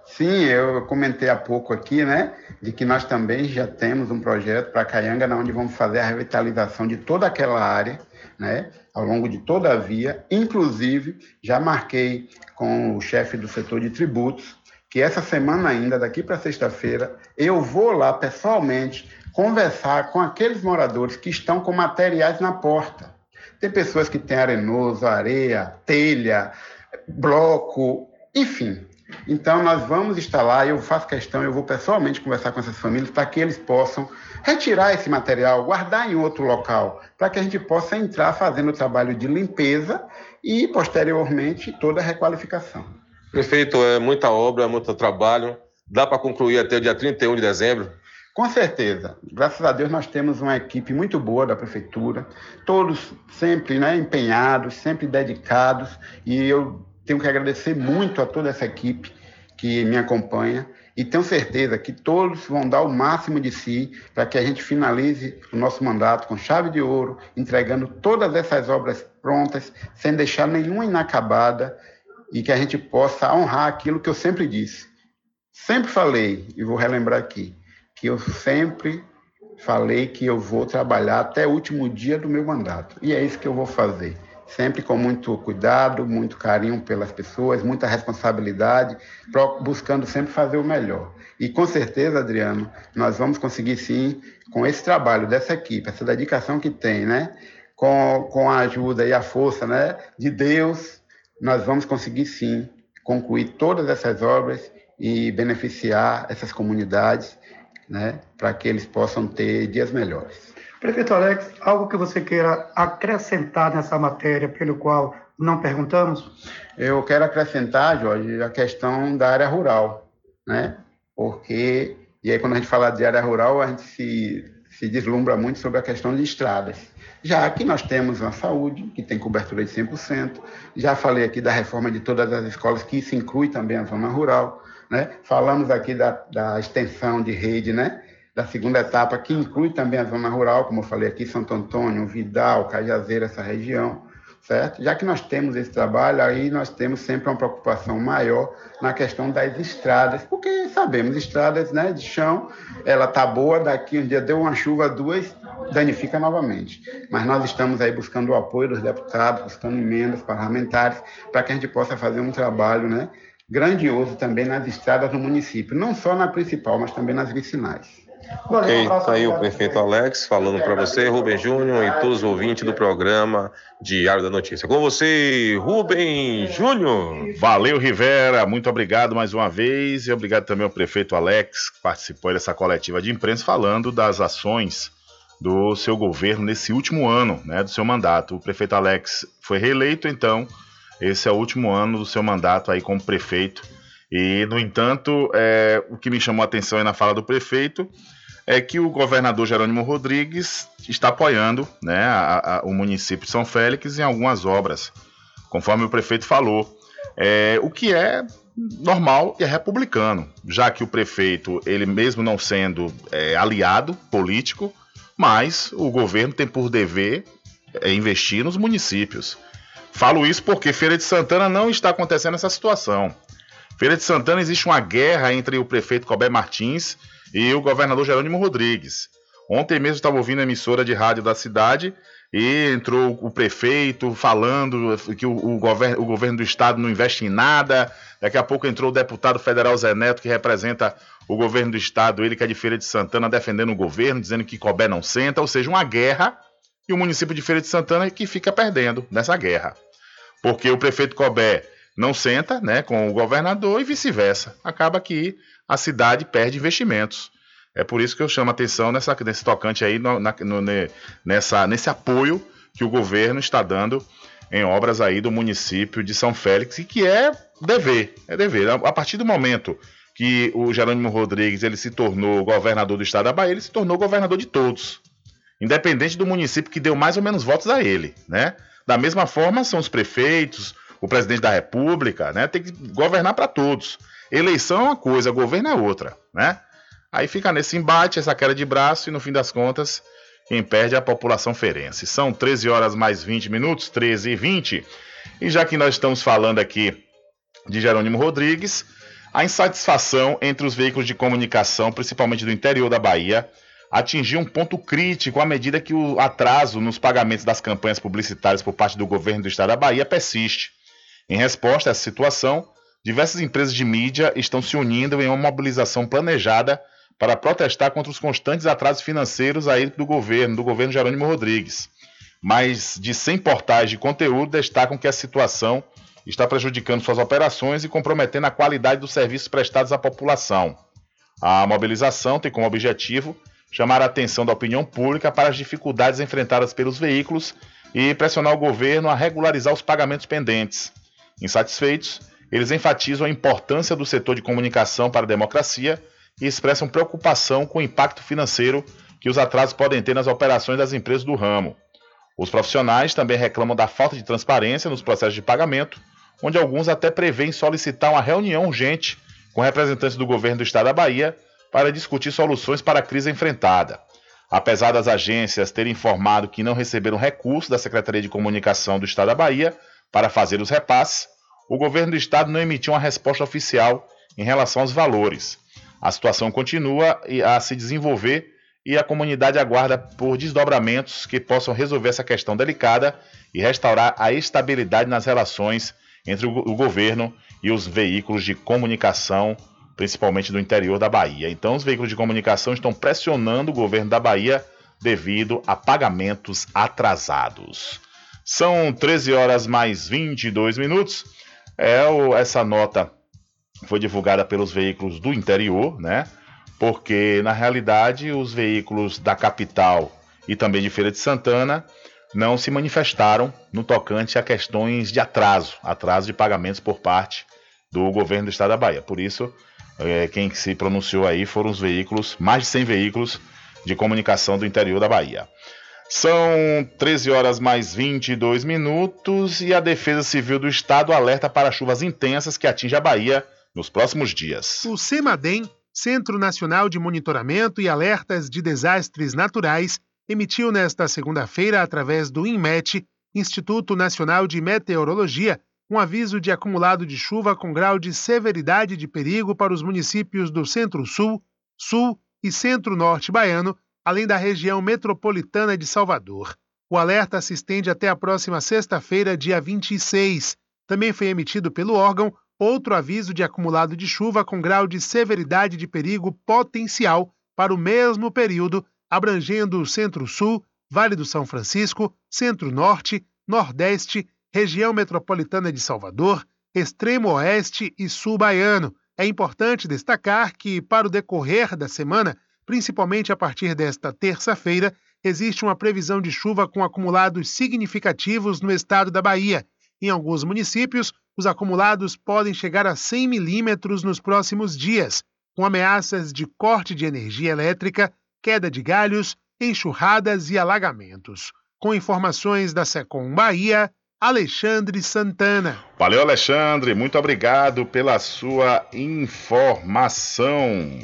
Sim, eu comentei há pouco aqui, né, de que nós também já temos um projeto para Caianga, onde vamos fazer a revitalização de toda aquela área, né, ao longo de toda a via. Inclusive, já marquei com o chefe do setor de tributos que essa semana ainda, daqui para sexta-feira, eu vou lá pessoalmente conversar com aqueles moradores que estão com materiais na porta. Tem pessoas que têm arenoso, areia, telha, bloco, enfim. Então nós vamos instalar, eu faço questão, eu vou pessoalmente conversar com essas famílias para que eles possam retirar esse material, guardar em outro local, para que a gente possa entrar fazendo o trabalho de limpeza e posteriormente toda a requalificação. Prefeito, é muita obra, é muito trabalho. Dá para concluir até o dia 31 de dezembro? Com certeza. Graças a Deus nós temos uma equipe muito boa da prefeitura, todos sempre né, empenhados, sempre dedicados, e eu tenho que agradecer muito a toda essa equipe que me acompanha e tenho certeza que todos vão dar o máximo de si para que a gente finalize o nosso mandato com chave de ouro, entregando todas essas obras prontas, sem deixar nenhuma inacabada e que a gente possa honrar aquilo que eu sempre disse. Sempre falei, e vou relembrar aqui, que eu sempre falei que eu vou trabalhar até o último dia do meu mandato. E é isso que eu vou fazer. Sempre com muito cuidado, muito carinho pelas pessoas, muita responsabilidade, buscando sempre fazer o melhor. E com certeza, Adriano, nós vamos conseguir sim, com esse trabalho dessa equipe, essa dedicação que tem, né? Com, com a ajuda e a força né, de Deus, nós vamos conseguir sim concluir todas essas obras e beneficiar essas comunidades né, para que eles possam ter dias melhores. Prefeito Alex, algo que você queira acrescentar nessa matéria pelo qual não perguntamos? Eu quero acrescentar, Jorge, a questão da área rural, né? Porque, e aí quando a gente fala de área rural, a gente se, se deslumbra muito sobre a questão de estradas. Já que nós temos uma saúde, que tem cobertura de 100%, já falei aqui da reforma de todas as escolas, que isso inclui também a zona rural, né? Falamos aqui da, da extensão de rede, né? da segunda etapa, que inclui também a zona rural, como eu falei aqui, Santo Antônio, Vidal, Cajazeira, essa região, certo? Já que nós temos esse trabalho, aí nós temos sempre uma preocupação maior na questão das estradas, porque sabemos, estradas né, de chão, ela tá boa, daqui um dia deu uma chuva, duas, danifica novamente. Mas nós estamos aí buscando o apoio dos deputados, buscando emendas parlamentares, para que a gente possa fazer um trabalho, né? Grandioso também nas estradas no município, não só na principal, mas também nas vicinais. Ok, tá aí o prefeito Alex falando para você, Rubem Júnior e todos os ouvintes do programa Diário da Notícia. Com você, Rubem Júnior. Valeu, Rivera, muito obrigado mais uma vez e obrigado também ao prefeito Alex, que participou dessa coletiva de imprensa falando das ações do seu governo nesse último ano, né, do seu mandato. O prefeito Alex foi reeleito, então esse é o último ano do seu mandato aí como prefeito. E, no entanto, é, o que me chamou a atenção aí na fala do prefeito é que o governador Jerônimo Rodrigues está apoiando né, a, a, o município de São Félix em algumas obras, conforme o prefeito falou. É, o que é normal e é republicano, já que o prefeito, ele mesmo não sendo é, aliado político, mas o governo tem por dever é, investir nos municípios. Falo isso porque Feira de Santana não está acontecendo essa situação. Feira de Santana existe uma guerra entre o prefeito Colbert Martins e o governador Jerônimo Rodrigues. Ontem mesmo estava ouvindo a emissora de rádio da cidade e entrou o prefeito falando que o, o, governo, o governo do estado não investe em nada. Daqui a pouco entrou o deputado federal Zé Neto, que representa o governo do estado, ele que é de Feira de Santana, defendendo o governo, dizendo que Colbert não senta, ou seja, uma guerra e o município de Feira de Santana que fica perdendo nessa guerra. Porque o prefeito Cobé não senta né, com o governador e vice-versa. Acaba que a cidade perde investimentos. É por isso que eu chamo a atenção nessa, nesse tocante aí, no, na, no, nessa, nesse apoio que o governo está dando em obras aí do município de São Félix, e que é dever, é dever. A partir do momento que o Jerônimo Rodrigues ele se tornou governador do estado da Bahia, ele se tornou governador de todos independente do município que deu mais ou menos votos a ele, né? Da mesma forma, são os prefeitos, o presidente da república, né? Tem que governar para todos. Eleição é uma coisa, governo é outra, né? Aí fica nesse embate, essa queda de braço, e no fim das contas, quem perde é a população ferense. São 13 horas mais 20 minutos, 13 e 20. E já que nós estamos falando aqui de Jerônimo Rodrigues, a insatisfação entre os veículos de comunicação, principalmente do interior da Bahia, atingiu um ponto crítico à medida que o atraso nos pagamentos das campanhas publicitárias por parte do governo do estado da Bahia persiste. Em resposta a essa situação, diversas empresas de mídia estão se unindo em uma mobilização planejada para protestar contra os constantes atrasos financeiros aí do governo, do governo Jerônimo Rodrigues. Mais de 100 portais de conteúdo destacam que a situação está prejudicando suas operações e comprometendo a qualidade dos serviços prestados à população. A mobilização tem como objetivo chamar a atenção da opinião pública para as dificuldades enfrentadas pelos veículos e pressionar o governo a regularizar os pagamentos pendentes. Insatisfeitos, eles enfatizam a importância do setor de comunicação para a democracia e expressam preocupação com o impacto financeiro que os atrasos podem ter nas operações das empresas do ramo. Os profissionais também reclamam da falta de transparência nos processos de pagamento, onde alguns até prevêem solicitar uma reunião urgente com representantes do governo do estado da Bahia para discutir soluções para a crise enfrentada. Apesar das agências terem informado que não receberam recurso da Secretaria de Comunicação do Estado da Bahia para fazer os repasses, o governo do estado não emitiu uma resposta oficial em relação aos valores. A situação continua a se desenvolver e a comunidade aguarda por desdobramentos que possam resolver essa questão delicada e restaurar a estabilidade nas relações entre o governo e os veículos de comunicação, principalmente do interior da Bahia. Então, os veículos de comunicação estão pressionando o governo da Bahia devido a pagamentos atrasados. São 13 horas mais 22 minutos. É, essa nota foi divulgada pelos veículos do interior, né? Porque na realidade os veículos da capital e também de Feira de Santana não se manifestaram no tocante a questões de atraso, atraso de pagamentos por parte do governo do estado da Bahia. Por isso, é, quem se pronunciou aí foram os veículos, mais de 100 veículos de comunicação do interior da Bahia. São 13 horas mais 22 minutos e a Defesa Civil do Estado alerta para chuvas intensas que atingem a Bahia nos próximos dias. O CEMADEM, Centro Nacional de Monitoramento e Alertas de Desastres Naturais, emitiu nesta segunda-feira, através do INMET, Instituto Nacional de Meteorologia, um aviso de acumulado de chuva com grau de severidade de perigo para os municípios do Centro-Sul, Sul e Centro-Norte baiano além da região metropolitana de Salvador. O alerta se estende até a próxima sexta-feira, dia 26. Também foi emitido pelo órgão outro aviso de acumulado de chuva com grau de severidade de perigo potencial para o mesmo período, abrangendo o Centro-Sul, Vale do São Francisco, Centro-Norte, Nordeste, região metropolitana de Salvador, Extremo Oeste e Sul Baiano. É importante destacar que, para o decorrer da semana, principalmente a partir desta terça-feira, existe uma previsão de chuva com acumulados significativos no estado da Bahia. Em alguns municípios, os acumulados podem chegar a 100 milímetros nos próximos dias, com ameaças de corte de energia elétrica, queda de galhos, enxurradas e alagamentos. Com informações da Secom Bahia, Alexandre Santana. Valeu, Alexandre. Muito obrigado pela sua informação.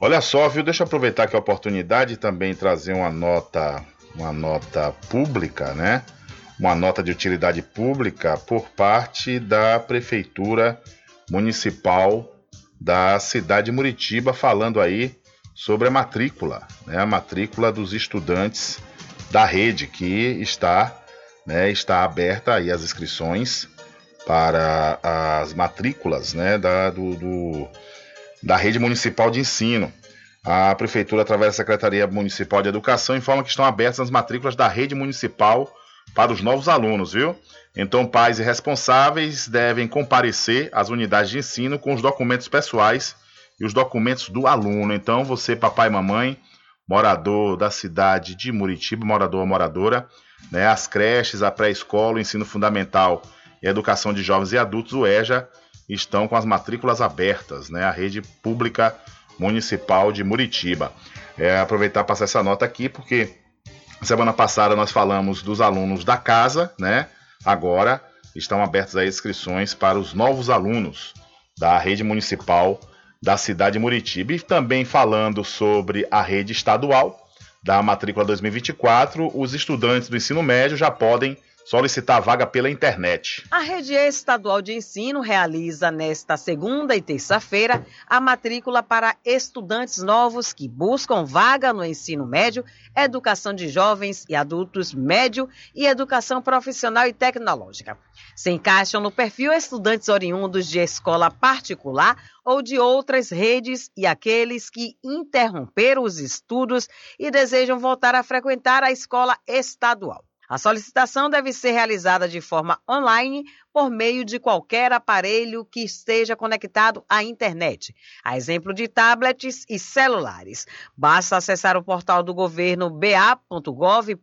Olha só, viu? Deixa eu aproveitar aqui a oportunidade também trazer uma nota, uma nota pública, né? Uma nota de utilidade pública por parte da Prefeitura Municipal da cidade de Muritiba, falando aí sobre a matrícula, né? A matrícula dos estudantes da rede que está, né? Está aberta aí as inscrições para as matrículas, né? Da, do, do da rede municipal de ensino. A prefeitura, através da Secretaria Municipal de Educação, informa que estão abertas as matrículas da rede municipal para os novos alunos, viu? Então, pais e responsáveis devem comparecer às unidades de ensino com os documentos pessoais e os documentos do aluno. Então, você, papai e mamãe, morador da cidade de Muritiba, morador ou moradora, né, as creches, a pré-escola, o ensino fundamental e a educação de jovens e adultos, o EJA, estão com as matrículas abertas, né? A rede pública municipal de Muritiba. É, aproveitar para passar essa nota aqui, porque semana passada nós falamos dos alunos da casa, né? Agora estão abertas as inscrições para os novos alunos da rede municipal da cidade de Muritiba. E também falando sobre a rede estadual da matrícula 2024, os estudantes do ensino médio já podem solicitar vaga pela internet. A Rede Estadual de Ensino realiza nesta segunda e terça-feira a matrícula para estudantes novos que buscam vaga no ensino médio, educação de jovens e adultos médio e educação profissional e tecnológica. Se encaixam no perfil estudantes oriundos de escola particular ou de outras redes e aqueles que interromperam os estudos e desejam voltar a frequentar a escola estadual. A solicitação deve ser realizada de forma online por meio de qualquer aparelho que esteja conectado à internet, a exemplo de tablets e celulares. Basta acessar o portal do governo ba.gov.br.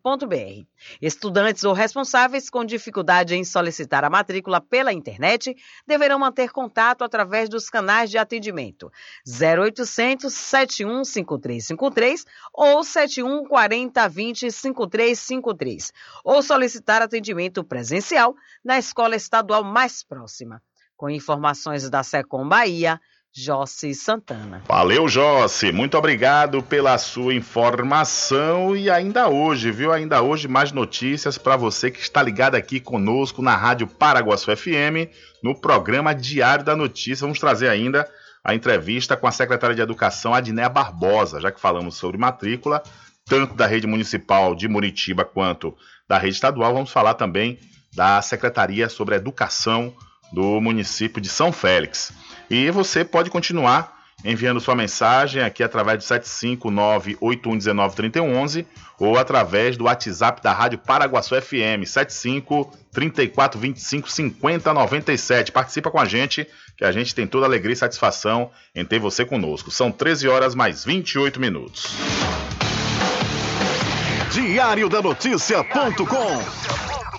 Estudantes ou responsáveis com dificuldade em solicitar a matrícula pela internet deverão manter contato através dos canais de atendimento 0800 715353 ou 7140 205353 ou solicitar atendimento presencial na escola estadual mais próxima. Com informações da Secom Bahia, Jossi Santana. Valeu, Jossi. Muito obrigado pela sua informação e ainda hoje, viu? Ainda hoje mais notícias para você que está ligado aqui conosco na Rádio Paraguaçu FM, no programa Diário da Notícia. Vamos trazer ainda a entrevista com a secretária de Educação, Adnéa Barbosa, já que falamos sobre matrícula, tanto da rede municipal de Muritiba quanto da rede estadual. Vamos falar também da Secretaria sobre Educação do município de São Félix. E você pode continuar enviando sua mensagem aqui através do 759-8119-3111 ou através do WhatsApp da Rádio Paraguaçu FM, 75 34 25 50 97. Participa com a gente, que a gente tem toda a alegria e satisfação em ter você conosco. São 13 horas mais 28 minutos. Diário da Notícia.com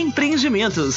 Empreendimentos.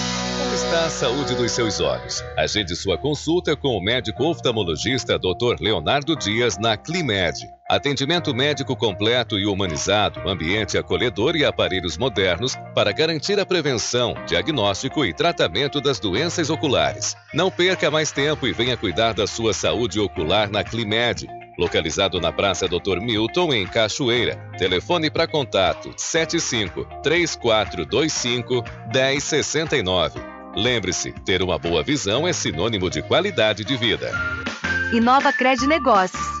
Como está a saúde dos seus olhos? Agende sua consulta com o médico oftalmologista Dr. Leonardo Dias na Climed. Atendimento médico completo e humanizado, ambiente acolhedor e aparelhos modernos para garantir a prevenção, diagnóstico e tratamento das doenças oculares. Não perca mais tempo e venha cuidar da sua saúde ocular na Climed. Localizado na Praça Dr. Milton, em Cachoeira. Telefone para contato 75 3425 1069. Lembre-se, ter uma boa visão é sinônimo de qualidade de vida. Inova Cred Negócios.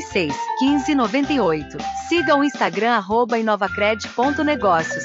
36 15 98. Siga o Instagram arroba inovacred.negócios.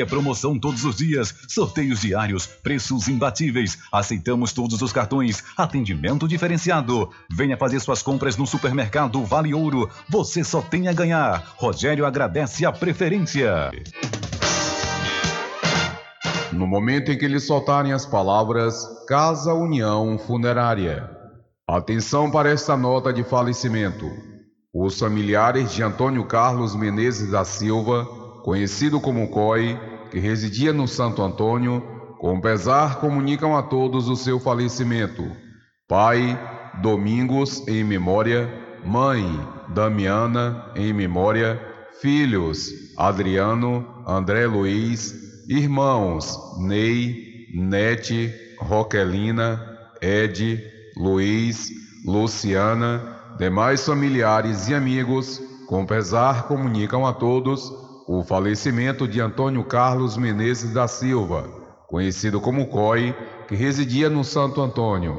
é promoção todos os dias, sorteios diários, preços imbatíveis. Aceitamos Aceitamos todos os cartões. Atendimento diferenciado. Venha fazer suas compras no supermercado Vale Ouro. Você só tem a ganhar. Rogério agradece a preferência. No momento em que lhe soltarem as palavras Casa União Funerária. Atenção para esta nota de falecimento. Os familiares de Antônio Carlos Menezes da Silva, conhecido como COI, que residia no Santo Antônio, com pesar comunicam a todos o seu falecimento. Pai, Domingos, em memória. Mãe, Damiana, em memória. Filhos, Adriano, André Luiz. Irmãos, Ney, Nete, Roquelina, Ed, Luiz, Luciana. Demais familiares e amigos, com pesar comunicam a todos o falecimento de Antônio Carlos Menezes da Silva, conhecido como COI, que residia no Santo Antônio.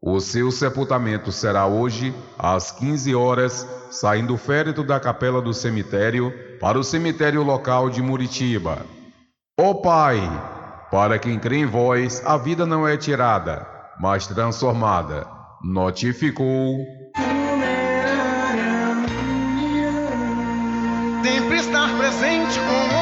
O seu sepultamento será hoje, às 15 horas, saindo o féretro da capela do cemitério para o cemitério local de Muritiba. Ó Pai, para quem crê em vós, a vida não é tirada, mas transformada. Notificou. Sempre estar presente com o.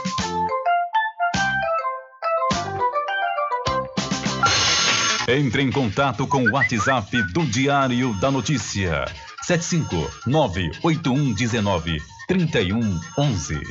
Entre em contato com o WhatsApp do Diário da Notícia. 759-8119-3111.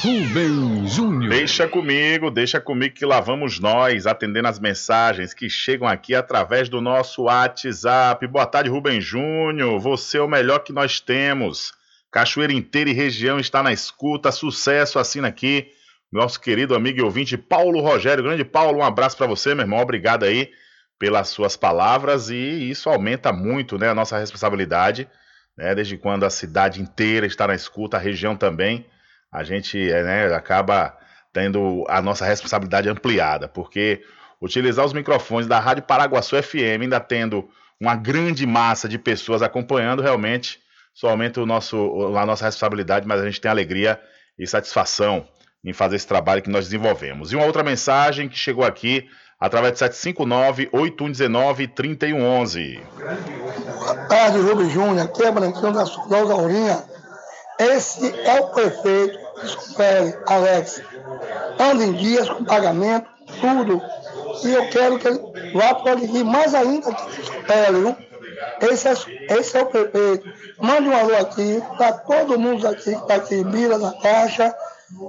Rubem Júnior. Deixa comigo, deixa comigo que lá vamos nós, atendendo as mensagens que chegam aqui através do nosso WhatsApp. Boa tarde, Rubem Júnior. Você é o melhor que nós temos. Cachoeira inteira e região está na escuta. Sucesso, assina aqui. Nosso querido amigo e ouvinte Paulo Rogério. Grande Paulo, um abraço para você, meu irmão. Obrigado aí pelas suas palavras e isso aumenta muito né, a nossa responsabilidade, né, desde quando a cidade inteira está na escuta, a região também, a gente é, né, acaba tendo a nossa responsabilidade ampliada, porque utilizar os microfones da Rádio Paraguaçu FM, ainda tendo uma grande massa de pessoas acompanhando, realmente só aumenta o nosso, a nossa responsabilidade, mas a gente tem alegria e satisfação em fazer esse trabalho que nós desenvolvemos. E uma outra mensagem que chegou aqui através de 759-819-3111. Boa tarde, Rubens Júnior. Aqui é Branquinho da Aurinha. Esse é o prefeito de Supere, Alex. Anda em dias com pagamento, tudo. E eu quero que ele vá progredir mais ainda que Supere, viu? Esse é, esse é o prefeito. Mande um alô aqui para todo mundo aqui que está aqui, Bira da Caixa,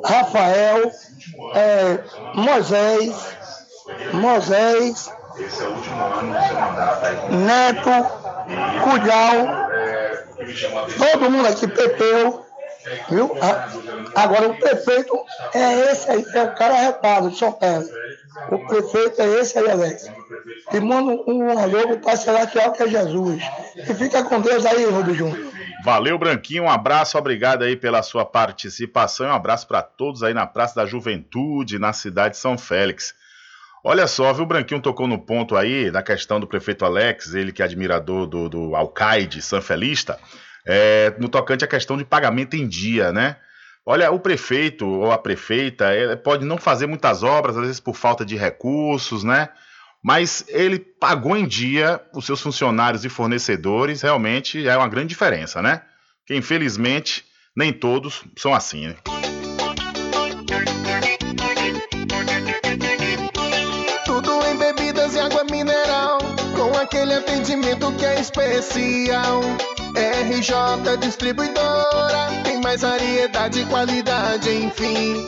Rafael, é, Moisés, Moisés, Neto, Cudal, todo mundo aqui, Pepeu, viu? Agora o prefeito é esse aí, é o cara arretado de São Pedro. O prefeito é esse aí, Alex. E manda um alô pro Pai Celestial que é Jesus. E fica com Deus aí, Rubem Júnior. Valeu, Branquinho. Um abraço, obrigado aí pela sua participação. Um abraço para todos aí na Praça da Juventude, na cidade de São Félix. Olha só, viu, Branquinho tocou no ponto aí da questão do prefeito Alex, ele que é admirador do, do Alcaide Sanfelista, é, no tocante à questão de pagamento em dia, né? Olha, o prefeito ou a prefeita é, pode não fazer muitas obras, às vezes por falta de recursos, né? mas ele pagou em dia os seus funcionários e fornecedores, realmente é uma grande diferença, né? Que infelizmente nem todos são assim, né? Tudo em bebidas e água mineral, com aquele atendimento que é especial. RJ Distribuidora, tem mais variedade e qualidade, enfim.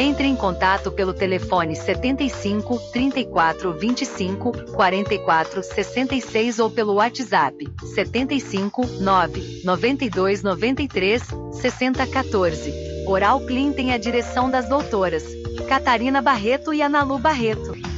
Entre em contato pelo telefone 75 34 25 44 66 ou pelo WhatsApp 75 9 92 93 60 14. Oral Clean tem a direção das doutoras Catarina Barreto e Analu Barreto.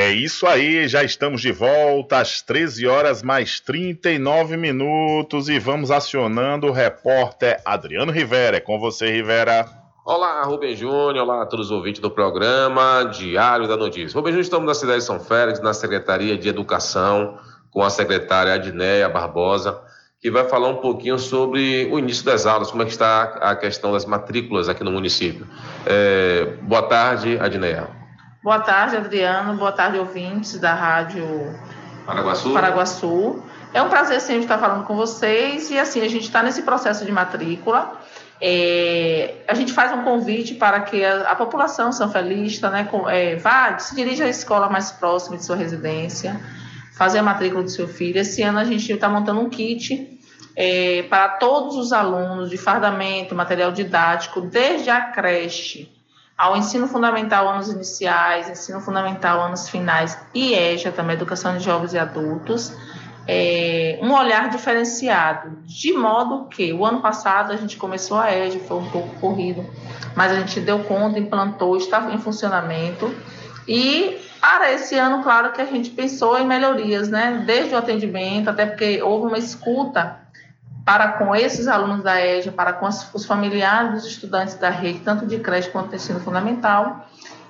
É isso aí, já estamos de volta às 13 horas mais 39 minutos e vamos acionando o repórter Adriano Rivera. É com você, Rivera. Olá, Rubem Júnior, olá a todos os ouvintes do programa Diário da Notícia. Rubem Júnior, estamos na cidade de São Félix, na Secretaria de Educação, com a secretária Adneia Barbosa, que vai falar um pouquinho sobre o início das aulas, como é que está a questão das matrículas aqui no município. É, boa tarde, Adneia. Boa tarde, Adriano. Boa tarde, ouvintes da Rádio Paraguaçu. Paraguaçu. É um prazer sempre estar falando com vocês. E assim, a gente está nesse processo de matrícula. É, a gente faz um convite para que a, a população sanfelista né, com, é, vá, se dirija à escola mais próxima de sua residência, fazer a matrícula do seu filho. Esse ano a gente está montando um kit é, para todos os alunos de fardamento, material didático, desde a creche ao ensino fundamental, anos iniciais, ensino fundamental, anos finais e EJA, também educação de jovens e adultos, é, um olhar diferenciado, de modo que o ano passado a gente começou a EJA, foi um pouco corrido, mas a gente deu conta, implantou, estava em funcionamento e para esse ano, claro que a gente pensou em melhorias, né? Desde o atendimento, até porque houve uma escuta para com esses alunos da EJA, para com os familiares dos estudantes da rede, tanto de creche quanto de ensino fundamental.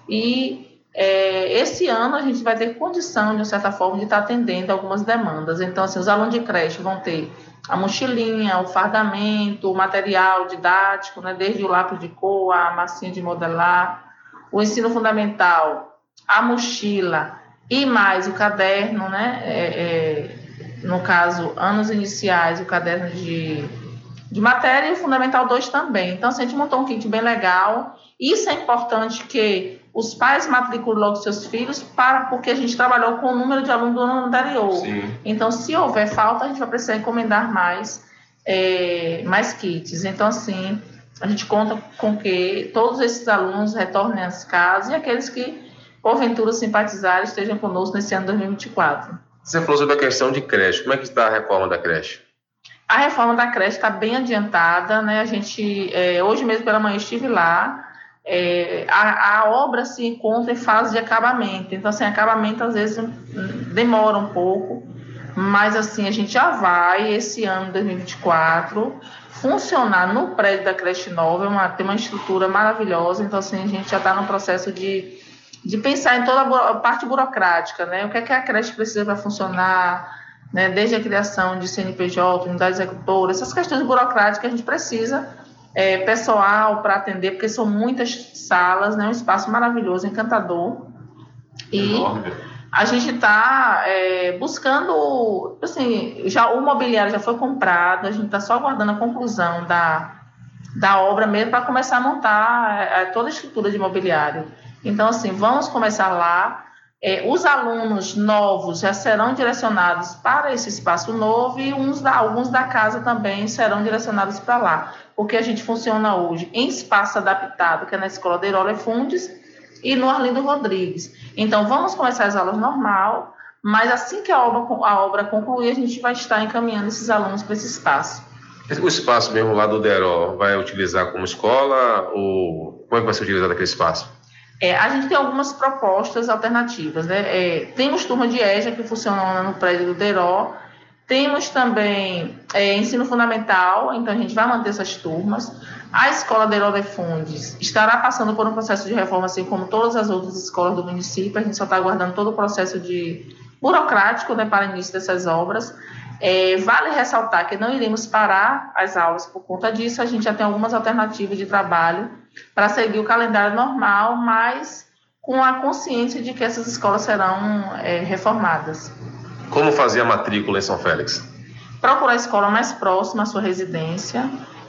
E é, esse ano a gente vai ter condição, de certa forma, de estar atendendo algumas demandas. Então, assim, os alunos de creche vão ter a mochilinha, o fardamento, o material didático, né, desde o lápis de cor, a massinha de modelar, o ensino fundamental, a mochila e mais o caderno, né, é, é, no caso, anos iniciais, o caderno de, de matéria e o Fundamental 2 também. Então, assim, a gente montou um kit bem legal. Isso é importante que os pais matriculem logo seus filhos, para, porque a gente trabalhou com o número de alunos do ano anterior. Sim. Então, se houver falta, a gente vai precisar encomendar mais, é, mais kits. Então, assim, a gente conta com que todos esses alunos retornem às casas e aqueles que, porventura, simpatizarem, estejam conosco nesse ano 2024. Você falou sobre a questão de creche. Como é que está a reforma da creche? A reforma da creche está bem adiantada, né? A gente é, hoje mesmo pela manhã estive lá. É, a, a, obra se encontra em fase de acabamento, então assim acabamento às vezes demora um pouco, mas assim a gente já vai esse ano 2024 funcionar no prédio da creche nova, é uma, tem uma estrutura maravilhosa, então assim a gente já está no processo de de pensar em toda a parte burocrática, né? O que é que a creche precisa para funcionar, né? Desde a criação de CNPJ, unidade executora, essas questões burocráticas a gente precisa é, pessoal para atender, porque são muitas salas, né? Um espaço maravilhoso, encantador. E a gente está é, buscando, assim, já o mobiliário já foi comprado, a gente está só aguardando a conclusão da da obra mesmo para começar a montar é, toda a estrutura de mobiliário. Então, assim, vamos começar lá. É, os alunos novos já serão direcionados para esse espaço novo e uns da, alguns da casa também serão direcionados para lá, porque a gente funciona hoje em espaço adaptado, que é na Escola de Herói Fundes e no Arlindo Rodrigues. Então, vamos começar as aulas normal, mas assim que a obra, a obra concluir, a gente vai estar encaminhando esses alunos para esse espaço. O espaço mesmo lá do DERO vai utilizar como escola ou como é que vai ser utilizado aquele espaço? É, a gente tem algumas propostas alternativas. Né? É, temos turma de EJA que funciona no prédio do DERO, temos também é, ensino fundamental, então a gente vai manter essas turmas. A escola DERO de Fundes estará passando por um processo de reforma, assim como todas as outras escolas do município. A gente só está aguardando todo o processo de burocrático né, para início dessas obras. É, vale ressaltar que não iremos parar as aulas por conta disso, a gente já tem algumas alternativas de trabalho para seguir o calendário normal, mas com a consciência de que essas escolas serão é, reformadas. Como fazer a matrícula em São Félix? Procurar a escola mais próxima à sua residência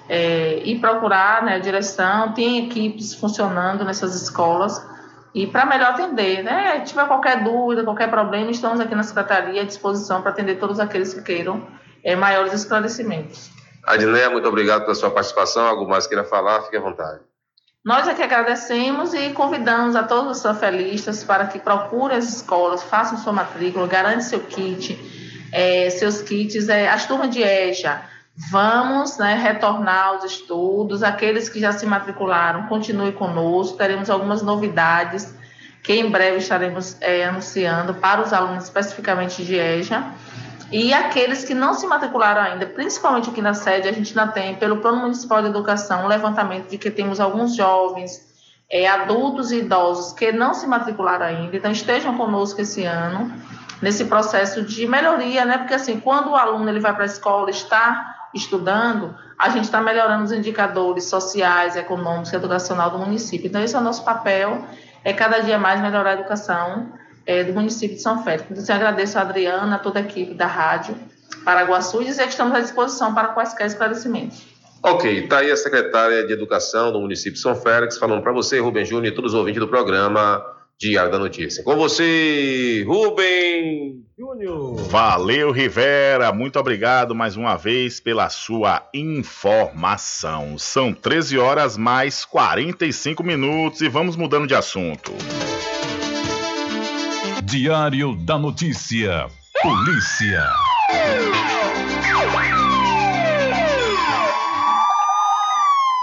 é, e procurar né, a direção. Tem equipes funcionando nessas escolas e para melhor atender, né? Se tiver qualquer dúvida, qualquer problema, estamos aqui na secretaria à disposição para atender todos aqueles que queiram é, maiores esclarecimentos. Adneia, muito obrigado pela sua participação. Algo mais queira falar, fique à vontade. Nós aqui agradecemos e convidamos a todos os sanfelistas para que procurem as escolas, façam sua matrícula, garante seu kit, é, seus kits, é, as turmas de EJA. Vamos né, retornar aos estudos. Aqueles que já se matricularam, continue conosco. Teremos algumas novidades que em breve estaremos é, anunciando para os alunos, especificamente de EJA. E aqueles que não se matricularam ainda, principalmente aqui na sede, a gente ainda tem, pelo Plano Municipal de Educação, um levantamento de que temos alguns jovens, é, adultos e idosos que não se matricularam ainda, então estejam conosco esse ano, nesse processo de melhoria, né? Porque assim, quando o aluno ele vai para a escola, está estudando, a gente está melhorando os indicadores sociais, econômicos, educacional do município. Então, esse é o nosso papel, é cada dia mais melhorar a educação é, do município de São Félix. Então, eu agradeço a Adriana, a toda a equipe da Rádio Paraguaçu e dizer que estamos à disposição para quaisquer esclarecimentos. Ok, está aí a secretária de Educação do município de São Félix falando para você, Rubem Júnior, e todos os ouvintes do programa Diário da Notícia. Com você, Rubem Júnior. Valeu, Rivera. Muito obrigado mais uma vez pela sua informação. São 13 horas mais 45 minutos e vamos mudando de assunto. Diário da Notícia. Polícia.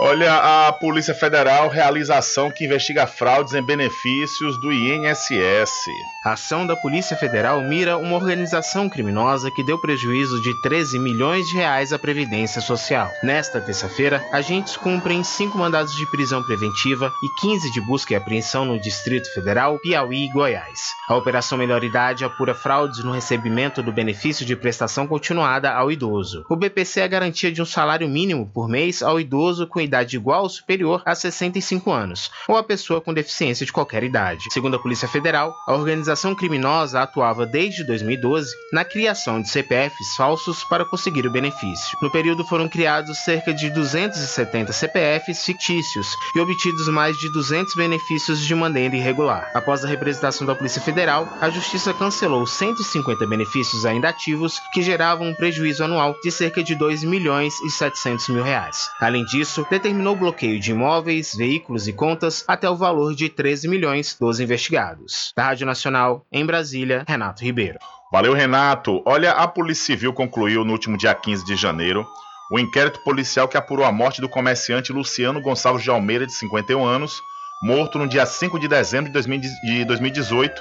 Olha, a Polícia Federal realiza ação que investiga fraudes em benefícios do INSS. A ação da Polícia Federal mira uma organização criminosa que deu prejuízo de 13 milhões de reais à Previdência Social. Nesta terça-feira, agentes cumprem cinco mandados de prisão preventiva e 15 de busca e apreensão no Distrito Federal, Piauí e Goiás. A Operação Melhor Idade apura fraudes no recebimento do benefício de prestação continuada ao idoso. O BPC é a garantia de um salário mínimo por mês ao idoso com idade igual ou superior a 65 anos, ou a pessoa com deficiência de qualquer idade. Segundo a Polícia Federal, a organização criminosa atuava desde 2012 na criação de CPFs falsos para conseguir o benefício. No período foram criados cerca de 270 CPFs fictícios e obtidos mais de 200 benefícios de maneira irregular. Após a representação da Polícia Federal, a Justiça cancelou 150 benefícios ainda ativos que geravam um prejuízo anual de cerca de 2 milhões e 700 mil reais. Além disso, determinou bloqueio de imóveis, veículos e contas até o valor de 13 milhões dos investigados. Da Rádio Nacional, em Brasília, Renato Ribeiro. Valeu, Renato. Olha, a Polícia Civil concluiu no último dia 15 de janeiro o inquérito policial que apurou a morte do comerciante Luciano Gonçalves de Almeida, de 51 anos, morto no dia 5 de dezembro de 2018,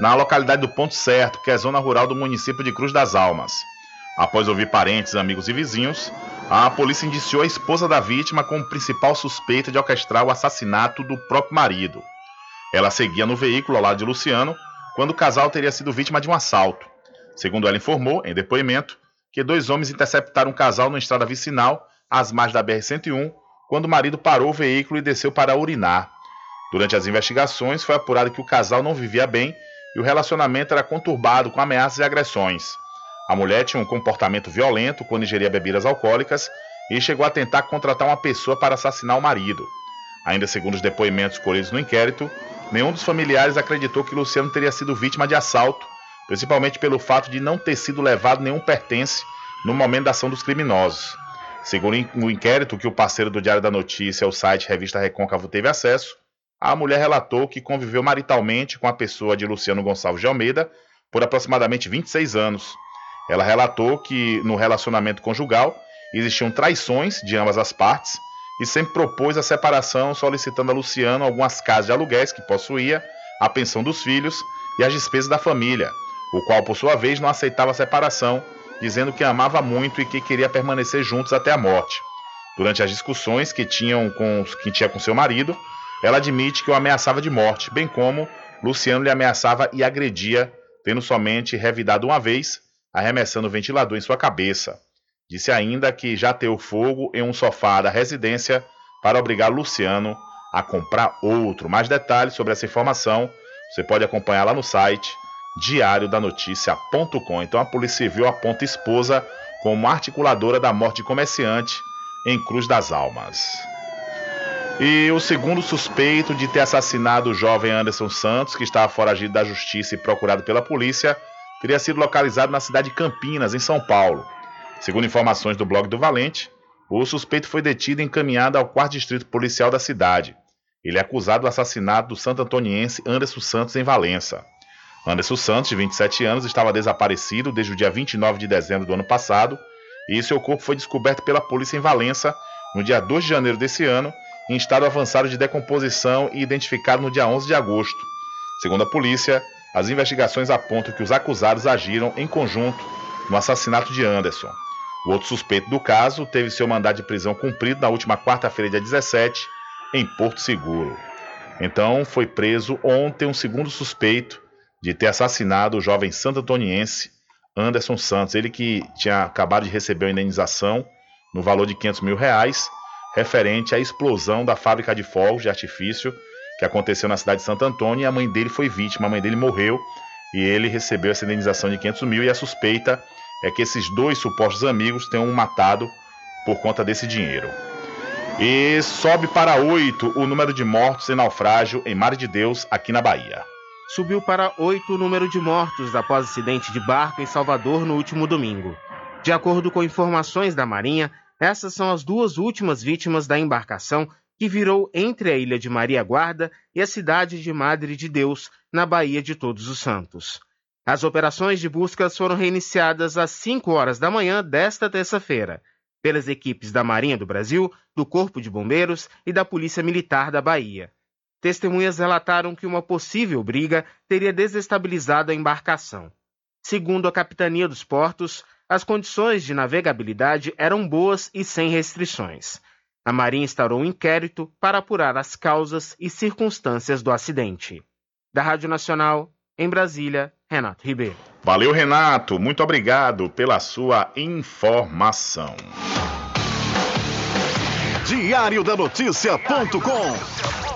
na localidade do Ponto Certo, que é zona rural do município de Cruz das Almas. Após ouvir parentes, amigos e vizinhos, a polícia indiciou a esposa da vítima como principal suspeita de orquestrar o assassinato do próprio marido. Ela seguia no veículo ao lado de Luciano quando o casal teria sido vítima de um assalto. Segundo ela informou, em depoimento, que dois homens interceptaram o casal na estrada vicinal, às margens da BR-101, quando o marido parou o veículo e desceu para urinar. Durante as investigações, foi apurado que o casal não vivia bem e o relacionamento era conturbado com ameaças e agressões. A mulher tinha um comportamento violento quando ingeria bebidas alcoólicas e chegou a tentar contratar uma pessoa para assassinar o marido. Ainda segundo os depoimentos colhidos no inquérito, nenhum dos familiares acreditou que Luciano teria sido vítima de assalto, principalmente pelo fato de não ter sido levado nenhum pertence no momento da ação dos criminosos. Segundo o inquérito que o parceiro do Diário da Notícia, o site Revista Recôncavo, teve acesso, a mulher relatou que conviveu maritalmente com a pessoa de Luciano Gonçalves de Almeida por aproximadamente 26 anos ela relatou que no relacionamento conjugal existiam traições de ambas as partes e sempre propôs a separação, solicitando a Luciano algumas casas de aluguéis que possuía, a pensão dos filhos e as despesas da família, o qual, por sua vez, não aceitava a separação, dizendo que amava muito e que queria permanecer juntos até a morte. Durante as discussões que, tinham com, que tinha com seu marido, ela admite que o ameaçava de morte, bem como Luciano lhe ameaçava e agredia, tendo somente revidado uma vez arremessando o ventilador em sua cabeça. Disse ainda que já teu fogo em um sofá da residência para obrigar Luciano a comprar outro. Mais detalhes sobre essa informação você pode acompanhar lá no site diariodanoticia.com. Então a Polícia Civil aponta esposa como articuladora da morte de comerciante em Cruz das Almas. E o segundo suspeito de ter assassinado o jovem Anderson Santos, que estava foragido da justiça e procurado pela polícia, teria sido localizado na cidade de Campinas, em São Paulo. Segundo informações do blog do Valente, o suspeito foi detido e encaminhado ao 4 Distrito Policial da cidade. Ele é acusado do assassinato do santo antoniense Anderson Santos em Valença. Anderson Santos, de 27 anos, estava desaparecido desde o dia 29 de dezembro do ano passado e seu corpo foi descoberto pela polícia em Valença no dia 2 de janeiro desse ano, em estado avançado de decomposição e identificado no dia 11 de agosto. Segundo a polícia, as investigações apontam que os acusados agiram em conjunto no assassinato de Anderson. O outro suspeito do caso teve seu mandado de prisão cumprido na última quarta-feira, dia 17, em Porto Seguro. Então, foi preso ontem um segundo suspeito de ter assassinado o jovem santo antoniense Anderson Santos, ele que tinha acabado de receber uma indenização no valor de 500 mil reais, referente à explosão da fábrica de fogos de artifício que aconteceu na cidade de Santo Antônio e a mãe dele foi vítima, a mãe dele morreu e ele recebeu essa indenização de 500 mil e a suspeita é que esses dois supostos amigos tenham matado por conta desse dinheiro. E sobe para oito o número de mortos em naufrágio em Mar de Deus, aqui na Bahia. subiu para oito o número de mortos após acidente de barco em Salvador no último domingo. De acordo com informações da Marinha, essas são as duas últimas vítimas da embarcação que virou entre a ilha de Maria Guarda e a cidade de Madre de Deus, na Baía de Todos os Santos. As operações de buscas foram reiniciadas às 5 horas da manhã desta terça-feira, pelas equipes da Marinha do Brasil, do Corpo de Bombeiros e da Polícia Militar da Bahia. Testemunhas relataram que uma possível briga teria desestabilizado a embarcação. Segundo a Capitania dos Portos, as condições de navegabilidade eram boas e sem restrições. A Marinha instaurou um inquérito para apurar as causas e circunstâncias do acidente. Da Rádio Nacional, em Brasília, Renato Ribeiro. Valeu, Renato. Muito obrigado pela sua informação. Diário da Notícia.com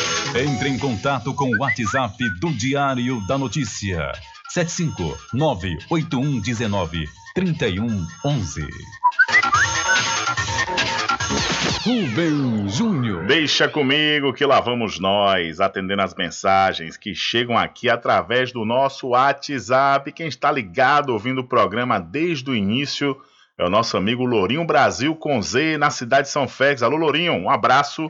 Entre em contato com o WhatsApp do Diário da Notícia. 759-8119-3111. Rubem Júnior. Deixa comigo que lá vamos nós, atendendo as mensagens que chegam aqui através do nosso WhatsApp. Quem está ligado ouvindo o programa desde o início É o nosso amigo Lourinho Brasil com Z na cidade de São Félix. Alô, Lourinho, um abraço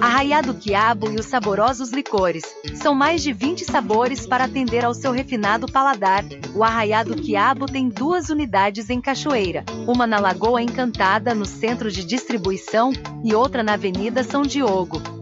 Arraiá do Quiabo e os saborosos licores. São mais de 20 sabores para atender ao seu refinado paladar. O Arraiá do Quiabo tem duas unidades em Cachoeira, uma na Lagoa Encantada, no centro de distribuição, e outra na Avenida São Diogo.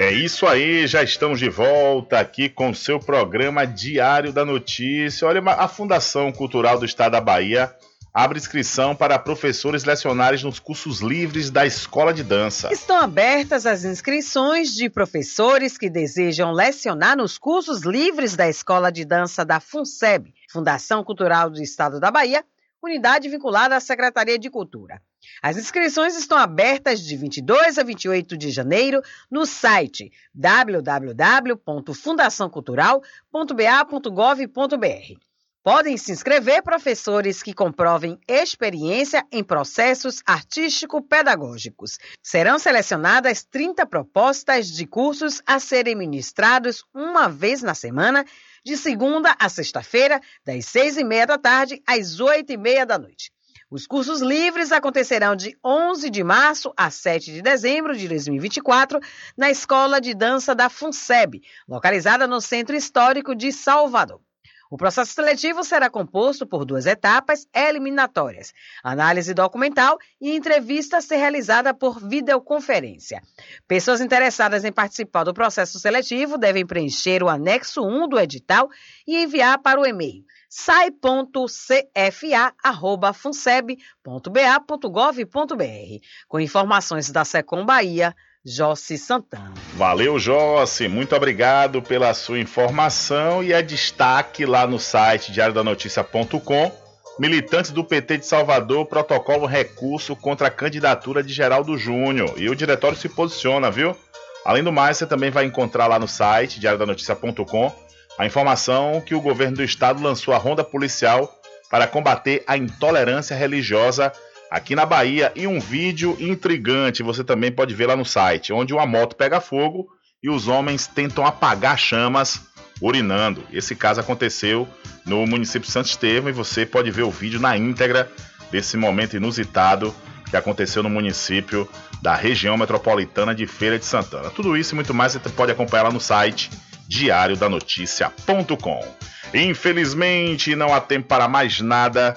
É isso aí, já estamos de volta aqui com o seu programa Diário da Notícia. Olha, a Fundação Cultural do Estado da Bahia abre inscrição para professores lecionários nos cursos livres da Escola de Dança. Estão abertas as inscrições de professores que desejam lecionar nos cursos livres da Escola de Dança da FUNSEB, Fundação Cultural do Estado da Bahia, unidade vinculada à Secretaria de Cultura. As inscrições estão abertas de 22 a 28 de janeiro no site www.fundaçãocultural.ba.gov.br. Podem se inscrever professores que comprovem experiência em processos artístico-pedagógicos. Serão selecionadas 30 propostas de cursos a serem ministrados uma vez na semana, de segunda a sexta-feira, das seis e meia da tarde às oito e meia da noite. Os cursos livres acontecerão de 11 de março a 7 de dezembro de 2024 na Escola de Dança da FUNSEB, localizada no Centro Histórico de Salvador. O processo seletivo será composto por duas etapas eliminatórias: análise documental e entrevista a ser realizada por videoconferência. Pessoas interessadas em participar do processo seletivo devem preencher o anexo 1 do edital e enviar para o e-mail sai.cfa@funseb.ba.gov.br. Com informações da Secom Bahia, Jossi Santana. Valeu, Jossi. Muito obrigado pela sua informação e é destaque lá no site diariodanoticia.com. Militantes do PT de Salvador protocolam recurso contra a candidatura de Geraldo Júnior e o diretório se posiciona, viu? Além do mais, você também vai encontrar lá no site diariodanoticia.com a informação que o governo do estado lançou a ronda policial para combater a intolerância religiosa aqui na Bahia e um vídeo intrigante você também pode ver lá no site, onde uma moto pega fogo e os homens tentam apagar chamas urinando. Esse caso aconteceu no município de Santo Estevão e você pode ver o vídeo na íntegra desse momento inusitado que aconteceu no município da região metropolitana de Feira de Santana. Tudo isso e muito mais você pode acompanhar lá no site diariodanoticia.com. Infelizmente, não há tempo para mais nada.